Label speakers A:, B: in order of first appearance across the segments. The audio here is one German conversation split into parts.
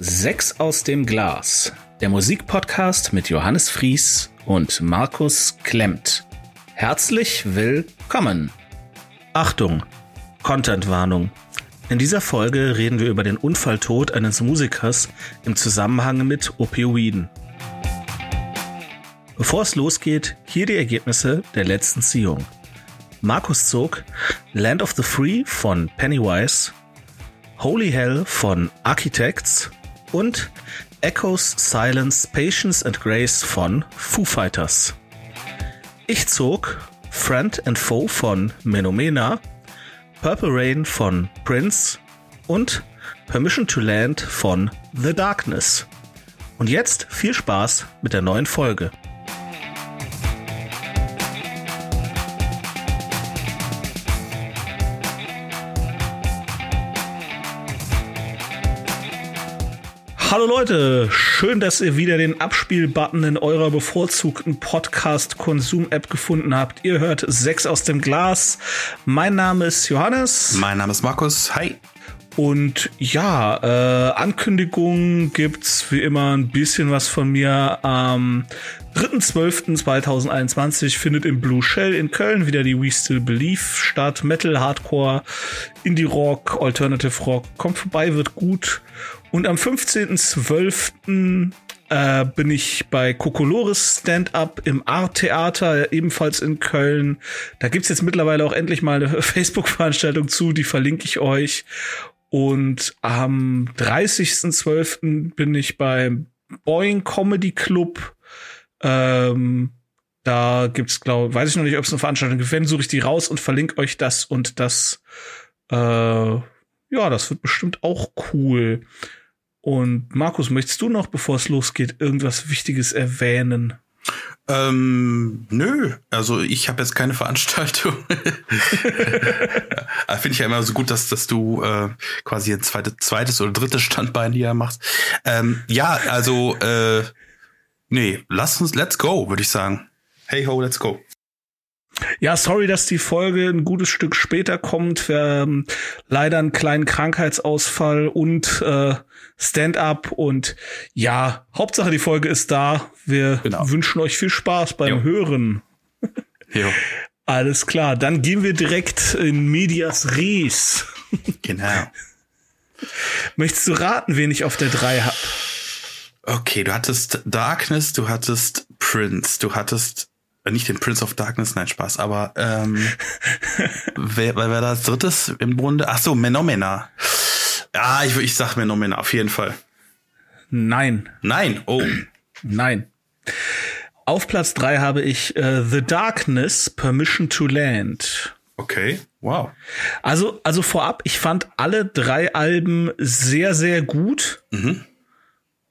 A: Sechs aus dem Glas, der Musikpodcast mit Johannes Fries und Markus Klemmt. Herzlich willkommen. Achtung, Contentwarnung. In dieser Folge reden wir über den Unfalltod eines Musikers im Zusammenhang mit Opioiden. Bevor es losgeht, hier die Ergebnisse der letzten Ziehung. Markus zog Land of the Free von Pennywise, Holy Hell von Architects und Echoes, Silence, Patience and Grace von Foo Fighters. Ich zog Friend and Foe von Menomena, Purple Rain von Prince und Permission to Land von The Darkness. Und jetzt viel Spaß mit der neuen Folge. Hallo Leute, schön, dass ihr wieder den Abspielbutton in eurer bevorzugten Podcast-Konsum-App gefunden habt. Ihr hört sechs aus dem Glas. Mein Name ist Johannes.
B: Mein Name ist Markus. Hi.
A: Und ja, äh, Ankündigungen gibt's wie immer ein bisschen was von mir. Am 3.12.2021 findet im Blue Shell in Köln wieder die We Still Believe statt. Metal, Hardcore, Indie Rock, Alternative Rock. Kommt vorbei, wird gut. Und am 15.12. Äh, bin ich bei Kokolores Stand-Up im Art-Theater, ebenfalls in Köln. Da gibt's jetzt mittlerweile auch endlich mal eine Facebook-Veranstaltung zu, die verlinke ich euch. Und am 30.12. bin ich beim Boeing Comedy Club. Ähm, da gibt's, glaube weiß ich noch nicht, ob es eine Veranstaltung gibt. Wenn suche ich die raus und verlinke euch das und das. Äh, ja, das wird bestimmt auch cool. Und Markus, möchtest du noch, bevor es losgeht, irgendwas Wichtiges erwähnen?
B: Ähm, nö, also ich habe jetzt keine Veranstaltung. Finde ich ja immer so gut, dass, dass du äh, quasi ein zweites, zweites oder drittes Standbein hier machst. Ähm, ja, also äh, nee, lass uns, let's go, würde ich sagen. Hey ho, let's go.
A: Ja, sorry, dass die Folge ein gutes Stück später kommt. Wir haben leider einen kleinen Krankheitsausfall und äh, Stand-up und ja, Hauptsache die Folge ist da. Wir genau. wünschen euch viel Spaß beim jo. Hören. Jo. Alles klar, dann gehen wir direkt in Medias Res.
B: Genau.
A: Möchtest du raten, wen ich auf der 3 hab?
B: Okay, du hattest Darkness, du hattest Prince, du hattest nicht den Prince of Darkness, nein, Spaß, aber ähm, wer, wer war das drittes im Bunde? Ach so, Menomena. Ja, ich, ich sag Menomena, auf jeden Fall.
A: Nein.
B: Nein, oh.
A: Nein. Auf Platz drei habe ich äh, The Darkness, Permission to Land.
B: Okay, wow.
A: Also, also vorab, ich fand alle drei Alben sehr, sehr gut. Mhm.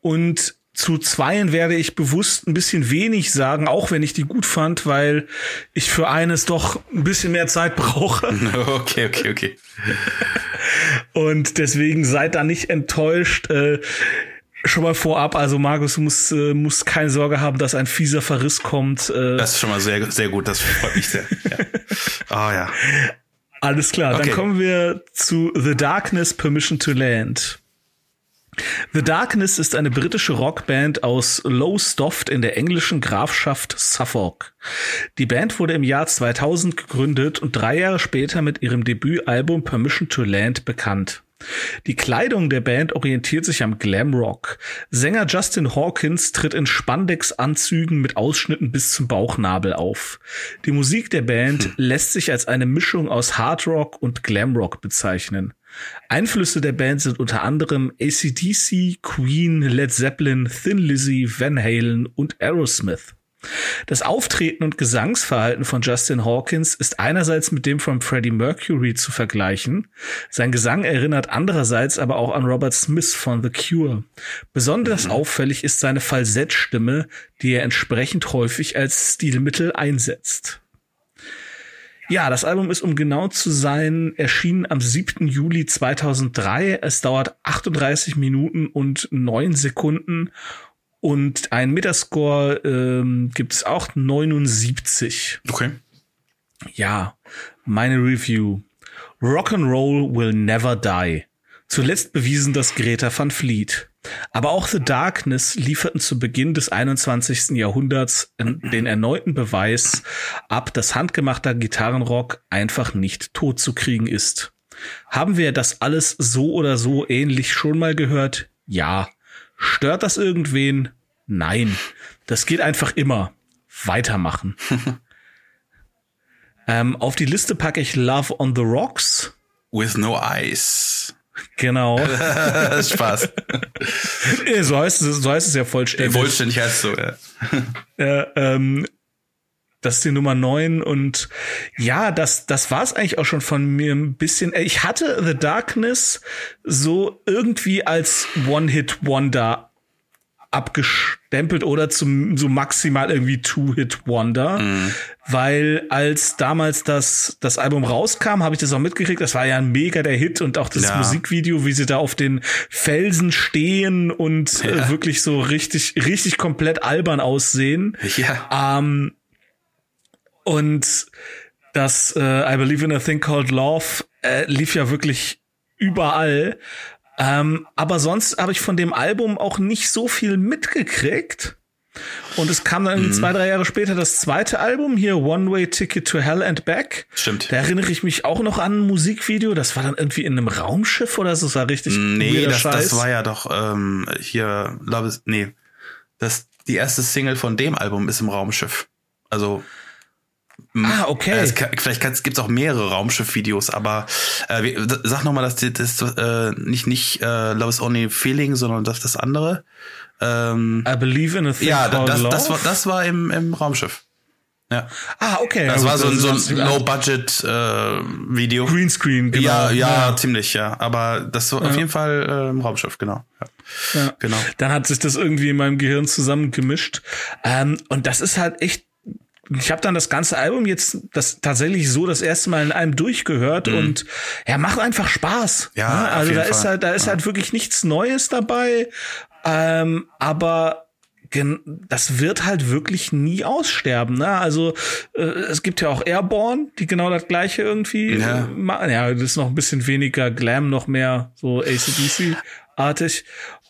A: Und zu zweien werde ich bewusst ein bisschen wenig sagen, auch wenn ich die gut fand, weil ich für eines doch ein bisschen mehr Zeit brauche.
B: Okay, okay, okay.
A: Und deswegen seid da nicht enttäuscht. Äh, schon mal vorab, also Markus, du musst, äh, musst keine Sorge haben, dass ein fieser Verriss kommt.
B: Äh, das ist schon mal sehr, sehr gut, das freut mich sehr. ja. Oh ja.
A: Alles klar, okay. dann kommen wir zu The Darkness Permission to Land. The Darkness ist eine britische Rockband aus Lowestoft in der englischen Grafschaft Suffolk. Die Band wurde im Jahr 2000 gegründet und drei Jahre später mit ihrem Debütalbum Permission to Land bekannt. Die Kleidung der Band orientiert sich am Glamrock. Sänger Justin Hawkins tritt in Spandex-Anzügen mit Ausschnitten bis zum Bauchnabel auf. Die Musik der Band hm. lässt sich als eine Mischung aus Hardrock und Glamrock bezeichnen. Einflüsse der Band sind unter anderem ACDC, Queen, Led Zeppelin, Thin Lizzy, Van Halen und Aerosmith. Das Auftreten und Gesangsverhalten von Justin Hawkins ist einerseits mit dem von Freddie Mercury zu vergleichen. Sein Gesang erinnert andererseits aber auch an Robert Smith von The Cure. Besonders mhm. auffällig ist seine Falsettstimme, die er entsprechend häufig als Stilmittel einsetzt. Ja, das Album ist, um genau zu sein, erschienen am 7. Juli 2003. Es dauert 38 Minuten und 9 Sekunden und ein Metascore ähm, gibt es auch 79.
B: Okay.
A: Ja, meine Review. Rock'n'Roll will never die. Zuletzt bewiesen das Greta van Fleet. Aber auch The Darkness lieferten zu Beginn des 21. Jahrhunderts den erneuten Beweis ab, dass handgemachter Gitarrenrock einfach nicht tot zu kriegen ist. Haben wir das alles so oder so ähnlich schon mal gehört? Ja. Stört das irgendwen? Nein. Das geht einfach immer. Weitermachen. ähm, auf die Liste packe ich Love on the Rocks.
B: With no eyes.
A: Genau.
B: Spaß.
A: so, heißt es, so heißt es ja vollständig.
B: Vollständig heißt es so, ja.
A: ja ähm, das ist die Nummer neun und ja, das, das war es eigentlich auch schon von mir ein bisschen. Ich hatte The Darkness so irgendwie als One-Hit-Wonder abgestempelt oder zum so maximal irgendwie Two-Hit-Wonder, mhm. weil als damals das das Album rauskam, habe ich das auch mitgekriegt. Das war ja ein mega der Hit und auch das ja. Musikvideo, wie sie da auf den Felsen stehen und äh, ja. äh, wirklich so richtig richtig komplett albern aussehen.
B: Ja.
A: Ähm, und das äh, I Believe in a Thing Called Love äh, lief ja wirklich überall. Ähm, aber sonst habe ich von dem Album auch nicht so viel mitgekriegt. Und es kam dann mhm. zwei, drei Jahre später das zweite Album, hier One Way Ticket to Hell and Back.
B: Stimmt.
A: Da erinnere ich mich auch noch an ein Musikvideo. Das war dann irgendwie in einem Raumschiff oder so. Das war richtig
B: Nee, das, das war ja doch ähm, hier, Love is, nee. Das, die erste Single von dem Album ist im Raumschiff. Also
A: Ah, okay. Äh,
B: kann, vielleicht gibt es auch mehrere Raumschiff-Videos, aber äh, wie, sag nochmal, dass das, das äh, nicht nicht äh, Love is Only Feeling, sondern das das andere.
A: Ähm, I believe in a thing
B: Ja, das, love? das war das war im im Raumschiff. Ja.
A: Ah, okay.
B: Das ja, war so ein, so ein Low-Budget-Video.
A: Äh, Greenscreen,
B: genau. Ja, ja, ja, ziemlich, ja. Aber das war ja. auf jeden Fall äh, im Raumschiff, genau. Ja.
A: Genau. Dann hat sich das irgendwie in meinem Gehirn zusammengemischt. Ähm, und das ist halt echt ich habe dann das ganze Album jetzt das tatsächlich so das erste Mal in einem durchgehört mhm. und ja, macht einfach Spaß.
B: Ja, ne?
A: also da
B: Fall.
A: ist halt, da ist ja. halt wirklich nichts Neues dabei, ähm, aber das wird halt wirklich nie aussterben. Ne? Also äh, es gibt ja auch Airborne, die genau das gleiche irgendwie ja. machen. Ja, das ist noch ein bisschen weniger Glam, noch mehr so ACDC-artig.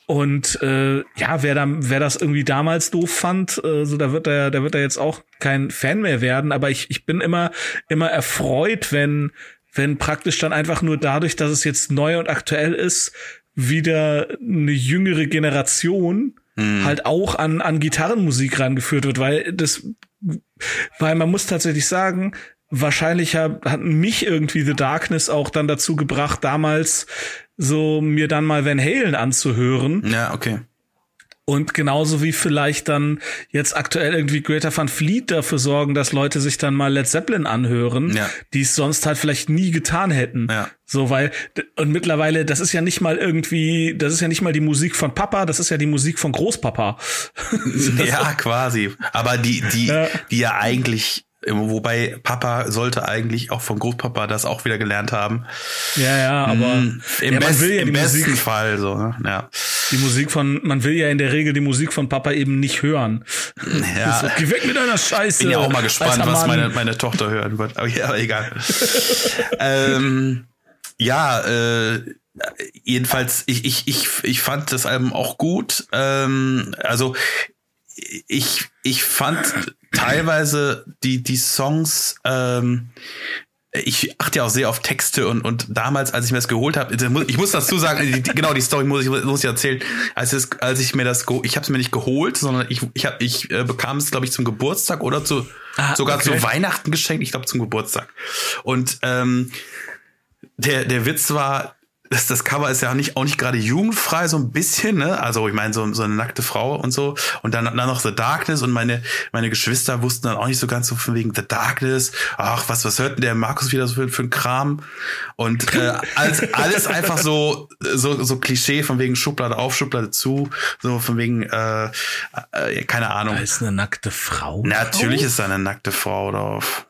A: Und äh, ja, wer, da, wer das irgendwie damals doof fand, äh, so da wird er, da wird er jetzt auch kein Fan mehr werden. Aber ich, ich bin immer, immer erfreut, wenn, wenn praktisch dann einfach nur dadurch, dass es jetzt neu und aktuell ist, wieder eine jüngere Generation mhm. halt auch an, an Gitarrenmusik rangeführt wird, weil das, weil man muss tatsächlich sagen, wahrscheinlich hat, hat mich irgendwie The Darkness auch dann dazu gebracht, damals so mir dann mal Van Halen anzuhören.
B: Ja, okay.
A: Und genauso wie vielleicht dann jetzt aktuell irgendwie Greater Van Fleet dafür sorgen, dass Leute sich dann mal Led Zeppelin anhören,
B: ja.
A: die es sonst halt vielleicht nie getan hätten.
B: Ja.
A: So, weil, und mittlerweile, das ist ja nicht mal irgendwie, das ist ja nicht mal die Musik von Papa, das ist ja die Musik von Großpapa.
B: ja, quasi. Aber die, die, ja. die ja eigentlich Wobei Papa sollte eigentlich auch von Großpapa das auch wieder gelernt haben.
A: Ja, ja, aber mm,
B: im, ja, best, ja im besten Musik, Fall so. Ne? Ja.
A: Die Musik von, man will ja in der Regel die Musik von Papa eben nicht hören.
B: Ja.
A: So, geh weg mit deiner Scheiße.
B: Bin ja auch mal gespannt, was meine, meine Tochter hören wird. Aber ja, egal. ähm, ja, äh, jedenfalls, ich, ich, ich, ich fand das Album auch gut. Ähm, also ich, ich fand teilweise die, die Songs, ähm, ich achte ja auch sehr auf Texte und, und damals, als ich mir das geholt habe, ich muss dazu sagen, die, genau die Story muss ich, muss ich erzählen, als, es, als ich mir das, ich habe es mir nicht geholt, sondern ich, ich, hab, ich äh, bekam es, glaube ich, zum Geburtstag oder zu, ah, sogar okay. zu Weihnachten geschenkt, ich glaube zum Geburtstag. Und ähm, der, der Witz war, das, das Cover ist ja auch nicht, auch nicht gerade jugendfrei, so ein bisschen, ne? Also ich meine, so, so eine nackte Frau und so. Und dann, dann noch The Darkness und meine, meine Geschwister wussten dann auch nicht so ganz so von wegen The Darkness. Ach, was, was hört denn der Markus wieder so für, für ein Kram? Und äh, alles, alles einfach so, so, so Klischee von wegen Schublade auf, Schublade zu, so von wegen, äh, äh keine Ahnung. Da
A: ist eine nackte Frau.
B: Natürlich ist da eine nackte Frau drauf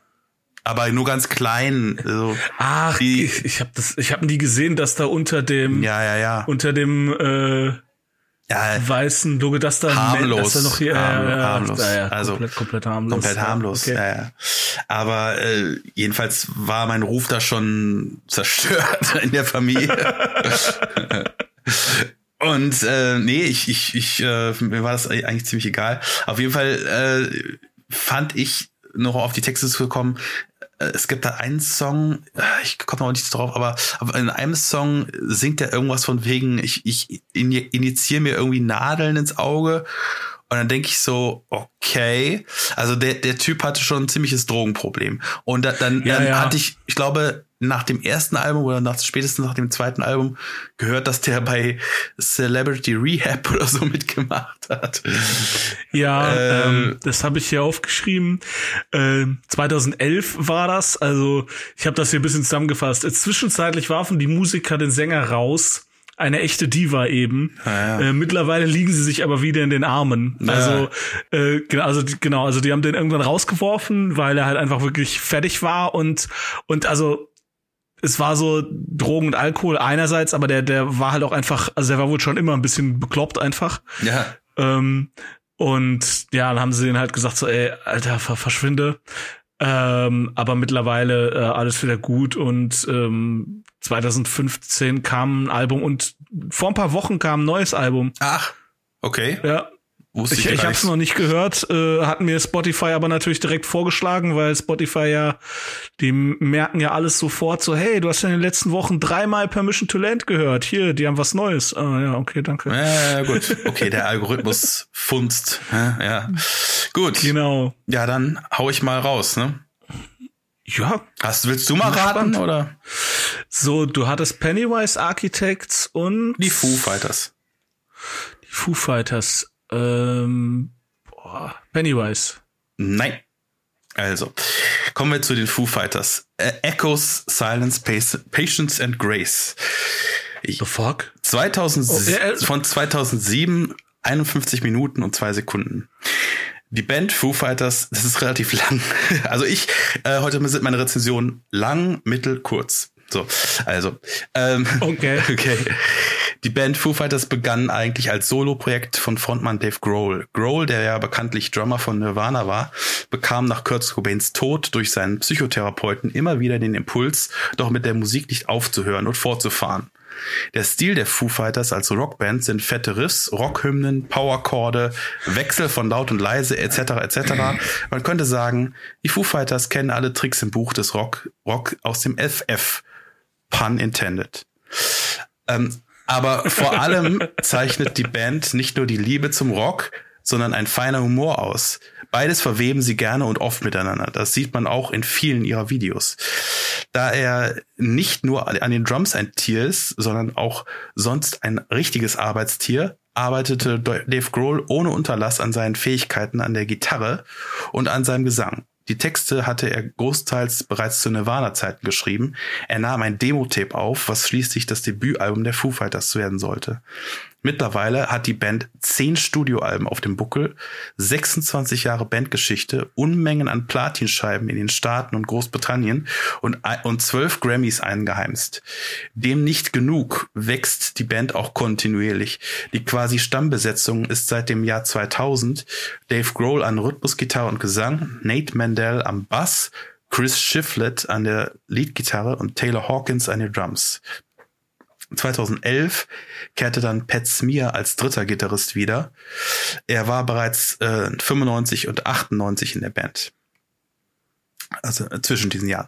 B: aber nur ganz klein. So.
A: Ach, die, ich, ich habe das, ich habe nie gesehen, dass da unter dem,
B: ja, ja, ja,
A: unter dem äh,
B: ja,
A: weißen Logo, dass da
B: harmlos,
A: dass da noch hier,
B: harmlos,
A: äh,
B: harmlos.
A: Ja, ja,
B: also
A: komplett, komplett harmlos,
B: komplett harmlos. Okay. Ja, ja. Aber äh, jedenfalls war mein Ruf da schon zerstört in der Familie. Und äh, nee, ich, ich, ich äh, mir war das eigentlich ziemlich egal. Auf jeden Fall äh, fand ich noch auf die Texte zu kommen. Äh, es gibt da einen Song, äh, ich komme noch nicht drauf, aber, in einem Song singt er irgendwas von wegen, ich, ich injiziere mir irgendwie Nadeln ins Auge und dann denke ich so, okay, also der, der Typ hatte schon ein ziemliches Drogenproblem. Und da, dann, ja, dann ja. hatte ich, ich glaube, nach dem ersten Album oder nach, spätestens nach dem zweiten Album gehört, dass der bei Celebrity Rehab oder so mitgemacht hat.
A: Ja, ähm, ähm, das habe ich hier aufgeschrieben. Ähm, 2011 war das. Also ich habe das hier ein bisschen zusammengefasst. Zwischenzeitlich warfen die Musiker den Sänger raus eine echte Diva eben. Ah, ja. äh, mittlerweile liegen sie sich aber wieder in den Armen. Ja. Also, äh, genau, also genau, also die haben den irgendwann rausgeworfen, weil er halt einfach wirklich fertig war und und also es war so Drogen und Alkohol einerseits, aber der der war halt auch einfach, also der war wohl schon immer ein bisschen bekloppt einfach.
B: Ja.
A: Ähm, und ja, dann haben sie den halt gesagt so, ey, Alter, verschwinde. Ähm, aber mittlerweile äh, alles wieder gut und ähm, 2015 kam ein Album und vor ein paar Wochen kam ein neues Album.
B: Ach, okay.
A: Ja. Wusste ich ich, ich habe es noch nicht gehört, äh, hat mir Spotify aber natürlich direkt vorgeschlagen, weil Spotify ja, die merken ja alles sofort so, hey, du hast ja in den letzten Wochen dreimal Permission to Land gehört. Hier, die haben was Neues. Ah, ja, okay, danke.
B: Ja, gut. Okay, der Algorithmus funzt. Ja, ja. Gut.
A: Genau.
B: Ja, dann hau ich mal raus, ne?
A: Ja.
B: Hast, willst du mal raten, oder?
A: So, du hattest Pennywise Architects und
B: die Foo Fighters.
A: Die Foo Fighters. Ähm, boah, Pennywise.
B: Nein. Also, kommen wir zu den Foo Fighters. Äh, Echoes, Silence, Patience and Grace.
A: The fuck?
B: 2000, oh, äh, von 2007, 51 Minuten und zwei Sekunden. Die Band Foo Fighters, das ist relativ lang. Also ich, äh, heute sind meine Rezensionen lang, mittel, kurz. So, also. Ähm,
A: okay.
B: okay. Die Band Foo Fighters begann eigentlich als Solo-Projekt von Frontmann Dave Grohl. Grohl, der ja bekanntlich Drummer von Nirvana war, bekam nach Kurt Cobains Tod durch seinen Psychotherapeuten immer wieder den Impuls, doch mit der Musik nicht aufzuhören und fortzufahren. Der Stil der Foo Fighters als Rockband sind fette Riffs, Rockhymnen, Powerchorde, Wechsel von laut und leise etc. etc. Man könnte sagen, die Foo Fighters kennen alle Tricks im Buch des Rock, Rock aus dem FF. Pun intended. Ähm, aber vor allem zeichnet die Band nicht nur die Liebe zum Rock, sondern ein feiner Humor aus. Beides verweben sie gerne und oft miteinander. Das sieht man auch in vielen ihrer Videos. Da er nicht nur an den Drums ein Tier ist, sondern auch sonst ein richtiges Arbeitstier, arbeitete Dave Grohl ohne Unterlass an seinen Fähigkeiten an der Gitarre und an seinem Gesang. Die Texte hatte er großteils bereits zu Nirvana-Zeiten geschrieben. Er nahm ein Demo-Tape auf, was schließlich das Debütalbum der Foo Fighters werden sollte. Mittlerweile hat die Band zehn Studioalben auf dem Buckel, 26 Jahre Bandgeschichte, Unmengen an Platinscheiben in den Staaten und Großbritannien und, und zwölf Grammys eingeheimst. Dem nicht genug wächst die Band auch kontinuierlich. Die quasi Stammbesetzung ist seit dem Jahr 2000 Dave Grohl an Rhythmusgitarre und Gesang, Nate Mandel am Bass, Chris Shiflett an der Leadgitarre und Taylor Hawkins an den Drums. 2011 kehrte dann Pat Smear als dritter Gitarrist wieder. Er war bereits äh, 95 und 98 in der Band. Also äh, zwischen diesen Jahren.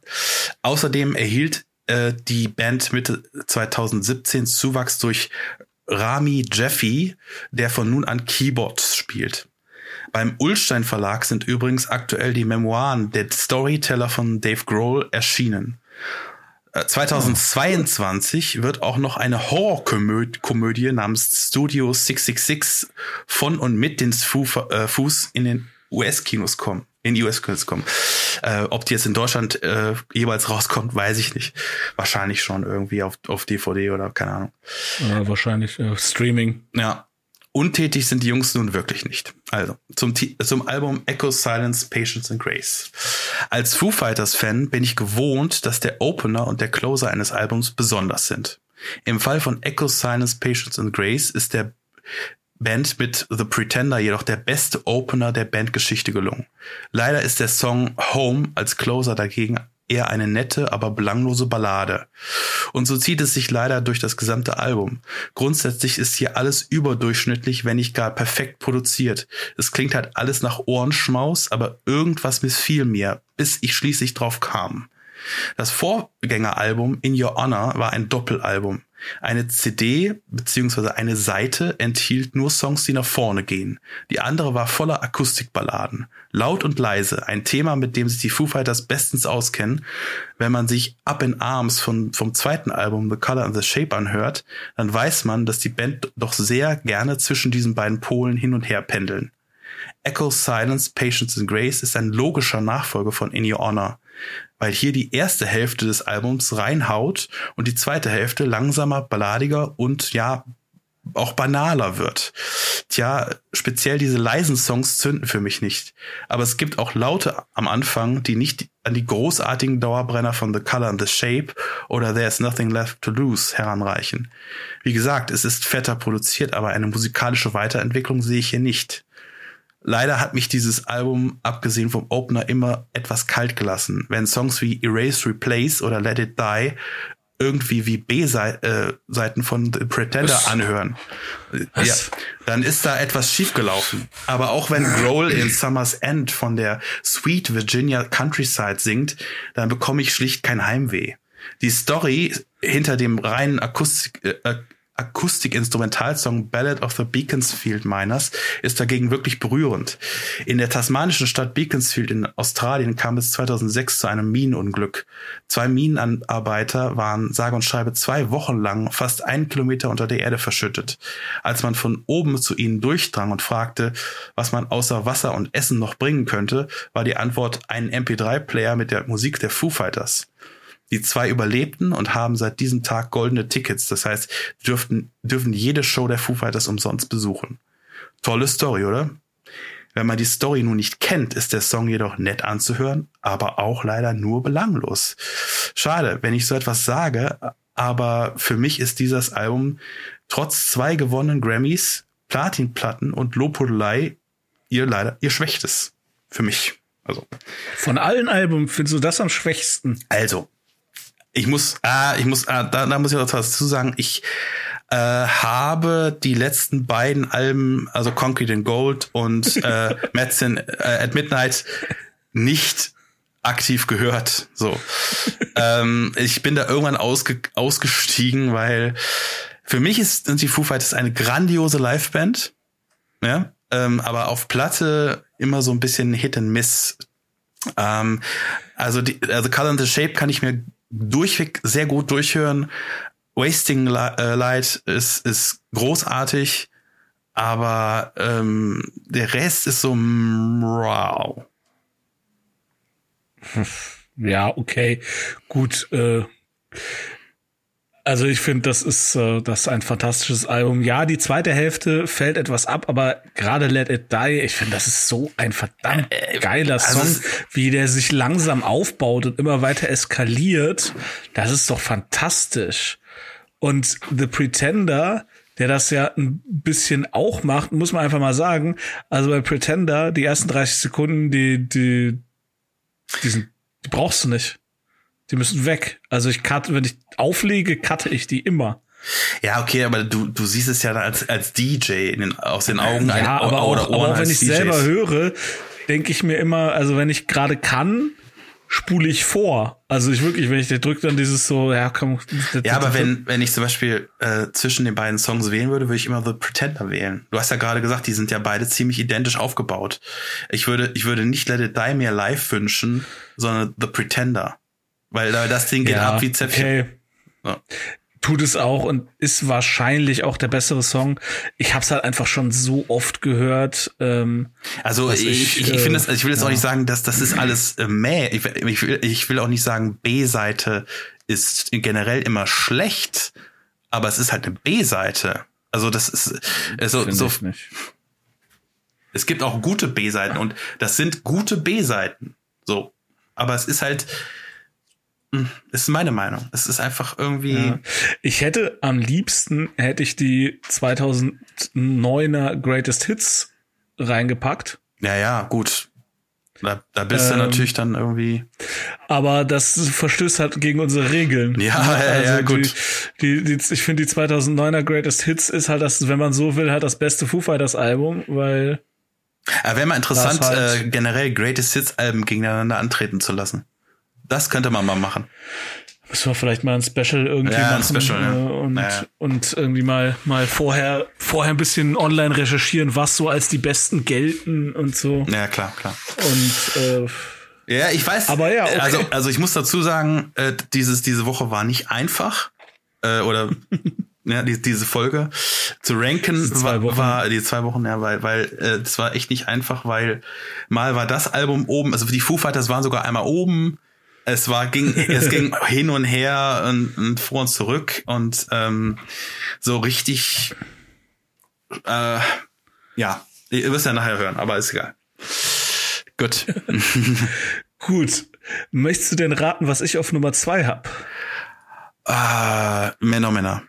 B: Außerdem erhielt äh, die Band Mitte 2017 Zuwachs durch Rami Jeffy, der von nun an Keyboards spielt. Beim Ullstein Verlag sind übrigens aktuell die Memoiren der Storyteller von Dave Grohl erschienen. 2022 wird auch noch eine Horrorkomödie namens Studio 666 von und mit den äh, Fuß in den US-Kinos kommen. In die US-Kinos kommen. Äh, ob die jetzt in Deutschland äh, jeweils rauskommt, weiß ich nicht. Wahrscheinlich schon irgendwie auf, auf DVD oder keine Ahnung.
A: Ja, wahrscheinlich äh, Streaming.
B: Ja, Untätig sind die Jungs nun wirklich nicht. Also, zum, zum Album Echo Silence, Patience and Grace. Als Foo Fighters Fan bin ich gewohnt, dass der Opener und der Closer eines Albums besonders sind. Im Fall von Echo Silence, Patience and Grace ist der Band mit The Pretender jedoch der beste Opener der Bandgeschichte gelungen. Leider ist der Song Home als Closer dagegen eher eine nette, aber belanglose Ballade. Und so zieht es sich leider durch das gesamte Album. Grundsätzlich ist hier alles überdurchschnittlich, wenn nicht gar perfekt produziert. Es klingt halt alles nach Ohrenschmaus, aber irgendwas missfiel mir, bis ich schließlich drauf kam. Das Vorgängeralbum In Your Honor war ein Doppelalbum. Eine CD bzw. eine Seite enthielt nur Songs, die nach vorne gehen. Die andere war voller Akustikballaden. Laut und leise, ein Thema, mit dem sich die Foo Fighters bestens auskennen. Wenn man sich Up in Arms von, vom zweiten Album The Color and the Shape anhört, dann weiß man, dass die Band doch sehr gerne zwischen diesen beiden Polen hin und her pendeln. Echo Silence, Patience and Grace ist ein logischer Nachfolger von In Your Honor weil hier die erste Hälfte des Albums reinhaut und die zweite Hälfte langsamer, balladiger und ja, auch banaler wird. Tja, speziell diese leisen Songs zünden für mich nicht. Aber es gibt auch Laute am Anfang, die nicht an die großartigen Dauerbrenner von The Color and the Shape oder There's Nothing Left to Lose heranreichen. Wie gesagt, es ist fetter produziert, aber eine musikalische Weiterentwicklung sehe ich hier nicht. Leider hat mich dieses Album, abgesehen vom Opener, immer etwas kalt gelassen. Wenn Songs wie Erase, Replace oder Let It Die irgendwie wie B-Seiten von The Pretender Was? anhören, Was? ja, dann ist da etwas schiefgelaufen. Aber auch wenn Grohl in Summer's End von der Sweet Virginia Countryside singt, dann bekomme ich schlicht kein Heimweh. Die Story hinter dem reinen Akustik, äh, Akustik-Instrumentalsong Ballad of the Beaconsfield Miners ist dagegen wirklich berührend. In der tasmanischen Stadt Beaconsfield in Australien kam es 2006 zu einem Minenunglück. Zwei Minenarbeiter waren sage und schreibe zwei Wochen lang fast einen Kilometer unter der Erde verschüttet. Als man von oben zu ihnen durchdrang und fragte, was man außer Wasser und Essen noch bringen könnte, war die Antwort ein MP3-Player mit der Musik der Foo Fighters. Die zwei überlebten und haben seit diesem Tag goldene Tickets. Das heißt, dürften, dürfen jede Show der Foo Fighters umsonst besuchen. Tolle Story, oder? Wenn man die Story nun nicht kennt, ist der Song jedoch nett anzuhören, aber auch leider nur belanglos. Schade, wenn ich so etwas sage, aber für mich ist dieses Album trotz zwei gewonnenen Grammys, Platinplatten und Lobhudelei ihr leider ihr schwächstes. Für mich. Also.
A: Von allen Alben findest du das am schwächsten?
B: Also, ich muss, ah, ich muss, ah, da, da muss ich noch was dazu sagen. Ich äh, habe die letzten beiden Alben, also Concrete and Gold und äh, Medicine äh, at Midnight, nicht aktiv gehört. So, ähm, ich bin da irgendwann ausge ausgestiegen, weil für mich ist sind die Foo Fighters eine grandiose Liveband, ja, ähm, aber auf Platte immer so ein bisschen Hit and Miss. Ähm, also die, also Color and the Shape kann ich mir durchweg sehr gut durchhören. Wasting äh, Light ist, ist großartig, aber ähm, der Rest ist so wow.
A: Ja, okay, gut. Äh, also ich finde, das ist äh, das ist ein fantastisches Album. Ja, die zweite Hälfte fällt etwas ab, aber gerade Let It Die, ich finde, das ist so ein verdammt äh, äh, geiler also Song, wie der sich langsam aufbaut und immer weiter eskaliert. Das ist doch fantastisch. Und The Pretender, der das ja ein bisschen auch macht, muss man einfach mal sagen. Also bei Pretender, die ersten 30 Sekunden, die, die, die, sind, die brauchst du nicht. Die müssen weg. Also ich cutte, wenn ich auflege, cutte ich die immer.
B: Ja, okay, aber du, du siehst es ja als, als DJ in den, aus den Augen.
A: Ja, ein, aber, auch, aber auch wenn ich DJs. selber höre, denke ich mir immer, also wenn ich gerade kann, spule ich vor. Also ich wirklich, wenn ich der drückt dann dieses so, ja, komm.
B: Ja, aber wenn, wenn ich zum Beispiel äh, zwischen den beiden Songs wählen würde, würde ich immer The Pretender wählen. Du hast ja gerade gesagt, die sind ja beide ziemlich identisch aufgebaut. Ich würde, ich würde nicht Let It Die mehr live wünschen, sondern The Pretender. Weil das Ding geht ja, ab wie Zäpfchen. Okay.
A: Ja. Tut es auch und ist wahrscheinlich auch der bessere Song. Ich habe es halt einfach schon so oft gehört. Ähm,
B: also ich, ich, ich, ich finde es, ich will jetzt ja. auch nicht sagen, dass das ist alles äh, mäh. Ich, ich, will, ich will auch nicht sagen, B-Seite ist generell immer schlecht, aber es ist halt eine B-Seite. Also das ist also so. Es gibt auch gute B-Seiten und das sind gute B-Seiten. So, aber es ist halt ist meine Meinung. Es ist einfach irgendwie. Ja.
A: Ich hätte am liebsten hätte ich die 2009er Greatest Hits reingepackt.
B: Ja, ja, gut. Da, da bist ähm, du natürlich dann irgendwie.
A: Aber das verstößt halt gegen unsere Regeln.
B: Ja, ja, also ja gut.
A: Die, die, die, ich finde, die 2009er Greatest Hits ist halt das, wenn man so will, halt das beste Foo Fighters Album, weil.
B: Ja, wäre mal interessant, halt äh, generell Greatest Hits Alben gegeneinander antreten zu lassen. Das könnte man mal machen.
A: Müssen wir vielleicht mal ein Special irgendwie ja, machen ein Special, ja. Äh, und, ja. und irgendwie mal, mal vorher, vorher ein bisschen online recherchieren, was so als die besten gelten und so.
B: Ja, klar, klar.
A: Und äh,
B: ja, ich weiß.
A: Aber ja, okay.
B: also, also ich muss dazu sagen, äh, dieses, diese Woche war nicht einfach. Äh, oder ja, die, diese Folge zu ranken war, war die zwei Wochen, ja, weil, weil äh, das war echt nicht einfach, weil mal war das Album oben, also die Foo Fighters waren sogar einmal oben es war ging es ging hin und her und, und vor und zurück und ähm, so richtig äh, ja ihr wirst ja nachher hören aber ist egal. Gut.
A: Gut. Möchtest du denn raten was ich auf Nummer zwei hab?
B: Äh, Männer Männer.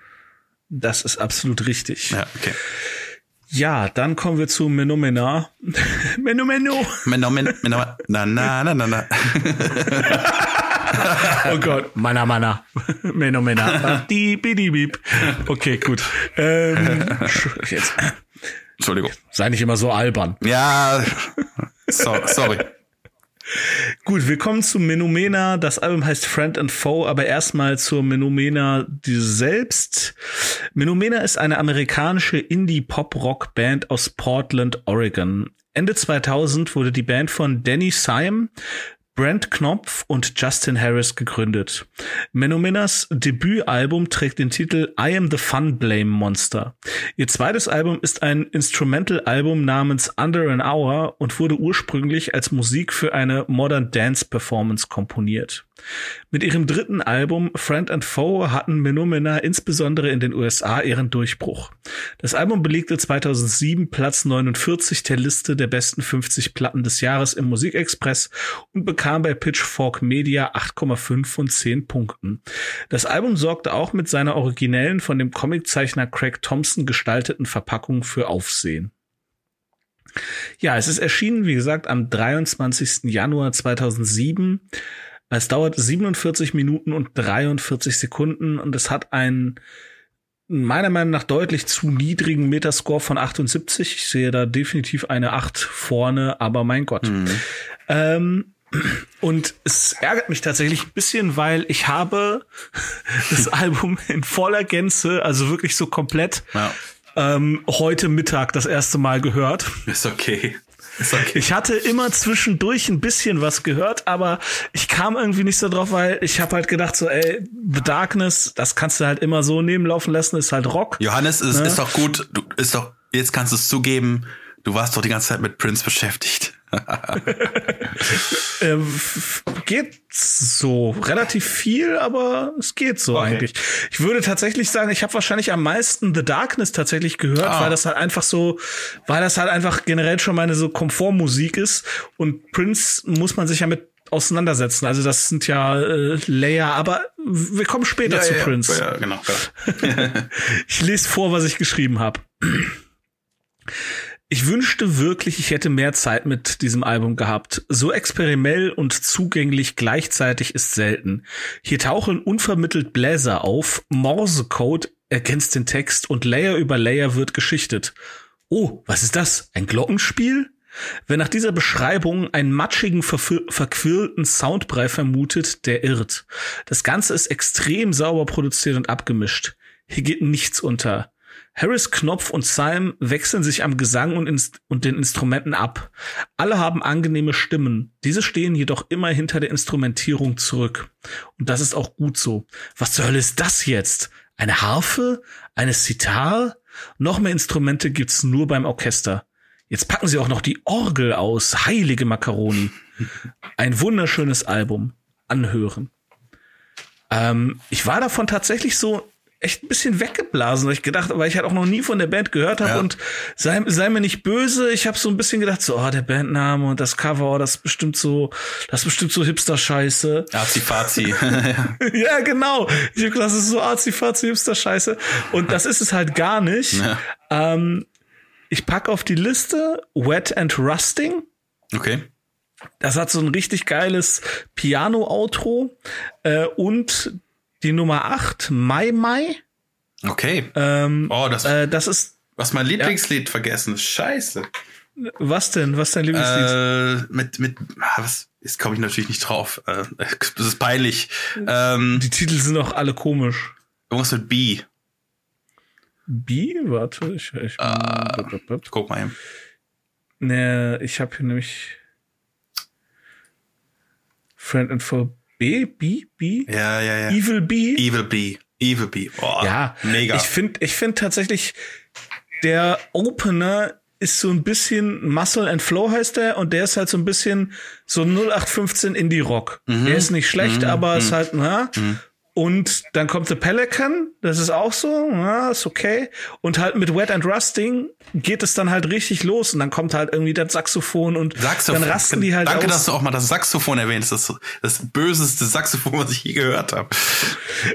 A: Das ist absolut richtig.
B: Ja okay
A: ja, dann kommen wir zu Menomena. Menomeno.
B: Menomeno. Na, na, na, na, na.
A: oh Gott. Mana, mana. Menomena. Okay, gut. Ähm, jetzt.
B: Entschuldigung.
A: Sei nicht immer so albern.
B: Ja, so, sorry.
A: Gut, wir kommen zu Menomena. Das Album heißt Friend and Foe, aber erstmal zur Menomena selbst. Menomena ist eine amerikanische Indie-Pop-Rock-Band aus Portland, Oregon. Ende 2000 wurde die Band von Danny Syme, Brent Knopf und Justin Harris gegründet. Menomenas Debütalbum trägt den Titel I Am the Fun Blame Monster. Ihr zweites Album ist ein Instrumental-Album namens Under an Hour und wurde ursprünglich als Musik für eine Modern Dance Performance komponiert. Mit ihrem dritten Album Friend and Foe hatten Menomena insbesondere in den USA ihren Durchbruch. Das Album belegte 2007 Platz 49 der Liste der besten 50 Platten des Jahres im Musikexpress und bekam bei Pitchfork Media 8,5 von 10 Punkten. Das Album sorgte auch mit seiner originellen von dem Comiczeichner Craig Thompson gestalteten Verpackung für Aufsehen. Ja, es ist erschienen, wie gesagt, am 23. Januar 2007. Es dauert 47 Minuten und 43 Sekunden und es hat einen meiner Meinung nach deutlich zu niedrigen Metascore von 78. Ich sehe da definitiv eine 8 vorne, aber mein Gott. Mhm. Ähm, und es ärgert mich tatsächlich ein bisschen, weil ich habe das Album in voller Gänze, also wirklich so komplett, ja. ähm, heute Mittag das erste Mal gehört.
B: Ist okay.
A: Okay. Ich hatte immer zwischendurch ein bisschen was gehört, aber ich kam irgendwie nicht so drauf, weil ich habe halt gedacht so, ey, The Darkness, das kannst du halt immer so nebenlaufen lassen, ist halt Rock.
B: Johannes, ist, ne? ist doch gut, du ist doch, jetzt kannst du es zugeben, du warst doch die ganze Zeit mit Prince beschäftigt.
A: Ähm, geht so relativ viel, aber es geht so okay. eigentlich. Ich würde tatsächlich sagen, ich habe wahrscheinlich am meisten The Darkness tatsächlich gehört, ah. weil das halt einfach so, weil das halt einfach generell schon meine so Komfortmusik ist und Prince muss man sich ja mit auseinandersetzen. Also das sind ja äh, Layer, aber wir kommen später ja, zu
B: ja,
A: Prince.
B: Ja, genau.
A: ich lese vor, was ich geschrieben habe. Ich wünschte wirklich, ich hätte mehr Zeit mit diesem Album gehabt. So experimentell und zugänglich gleichzeitig ist selten. Hier tauchen unvermittelt Bläser auf, Morsecode ergänzt den Text und Layer über Layer wird geschichtet. Oh, was ist das? Ein Glockenspiel? Wer nach dieser Beschreibung einen matschigen, verquirlten Soundbrei vermutet, der irrt. Das Ganze ist extrem sauber produziert und abgemischt. Hier geht nichts unter. Harris, Knopf und Syme wechseln sich am Gesang und, Inst und den Instrumenten ab. Alle haben angenehme Stimmen. Diese stehen jedoch immer hinter der Instrumentierung zurück. Und das ist auch gut so. Was zur Hölle ist das jetzt? Eine Harfe? Eine Sitar? Noch mehr Instrumente gibt's nur beim Orchester. Jetzt packen sie auch noch die Orgel aus. Heilige Macaroni. Ein wunderschönes Album. Anhören. Ähm, ich war davon tatsächlich so echt ein bisschen weggeblasen, weil ich gedacht, weil ich halt auch noch nie von der Band gehört habe ja. und sei, sei mir nicht böse, ich habe so ein bisschen gedacht, so, oh, der Bandname und das Cover, oh, das ist bestimmt so, das ist bestimmt so Hipster-Scheiße.
B: Arzi-Fazi.
A: ja, genau. Ich hab gedacht, das ist so Arzi-Fazi, Hipster-Scheiße. Und das ist es halt gar nicht. Ja. Ähm, ich packe auf die Liste Wet and Rusting.
B: Okay.
A: Das hat so ein richtig geiles Piano-Outro äh, und die Nummer 8, Mai Mai.
B: Okay.
A: Ähm,
B: oh, das,
A: äh, das ist.
B: Was mein Lieblingslied ja. vergessen. Scheiße.
A: Was denn? Was ist dein Lieblingslied?
B: Äh, mit, mit, ah, was? Jetzt komme ich natürlich nicht drauf. Äh, das ist peinlich. Ähm,
A: die Titel sind auch alle komisch.
B: Irgendwas mit B.
A: B? Warte, ich, ich
B: uh, guck mal eben.
A: Ne, ich habe hier nämlich Friend and Foe B, B, B?
B: Ja, ja, ja.
A: Evil B?
B: Evil B. Evil B.
A: Oh, ja, mega. Ich finde, ich finde tatsächlich, der Opener ist so ein bisschen Muscle and Flow heißt der und der ist halt so ein bisschen so 0815 Indie Rock. Mhm. Der ist nicht schlecht, mhm. aber mhm. ist halt, na, mhm. Und dann kommt The Pelican, das ist auch so, ja, ist okay. Und halt mit Wet and Rusting geht es dann halt richtig los und dann kommt halt irgendwie das Saxophon und
B: Saxophon.
A: dann rasten die halt
B: Danke,
A: aus.
B: dass du auch mal das Saxophon erwähnst. Das ist das böseste Saxophon, was ich je gehört habe.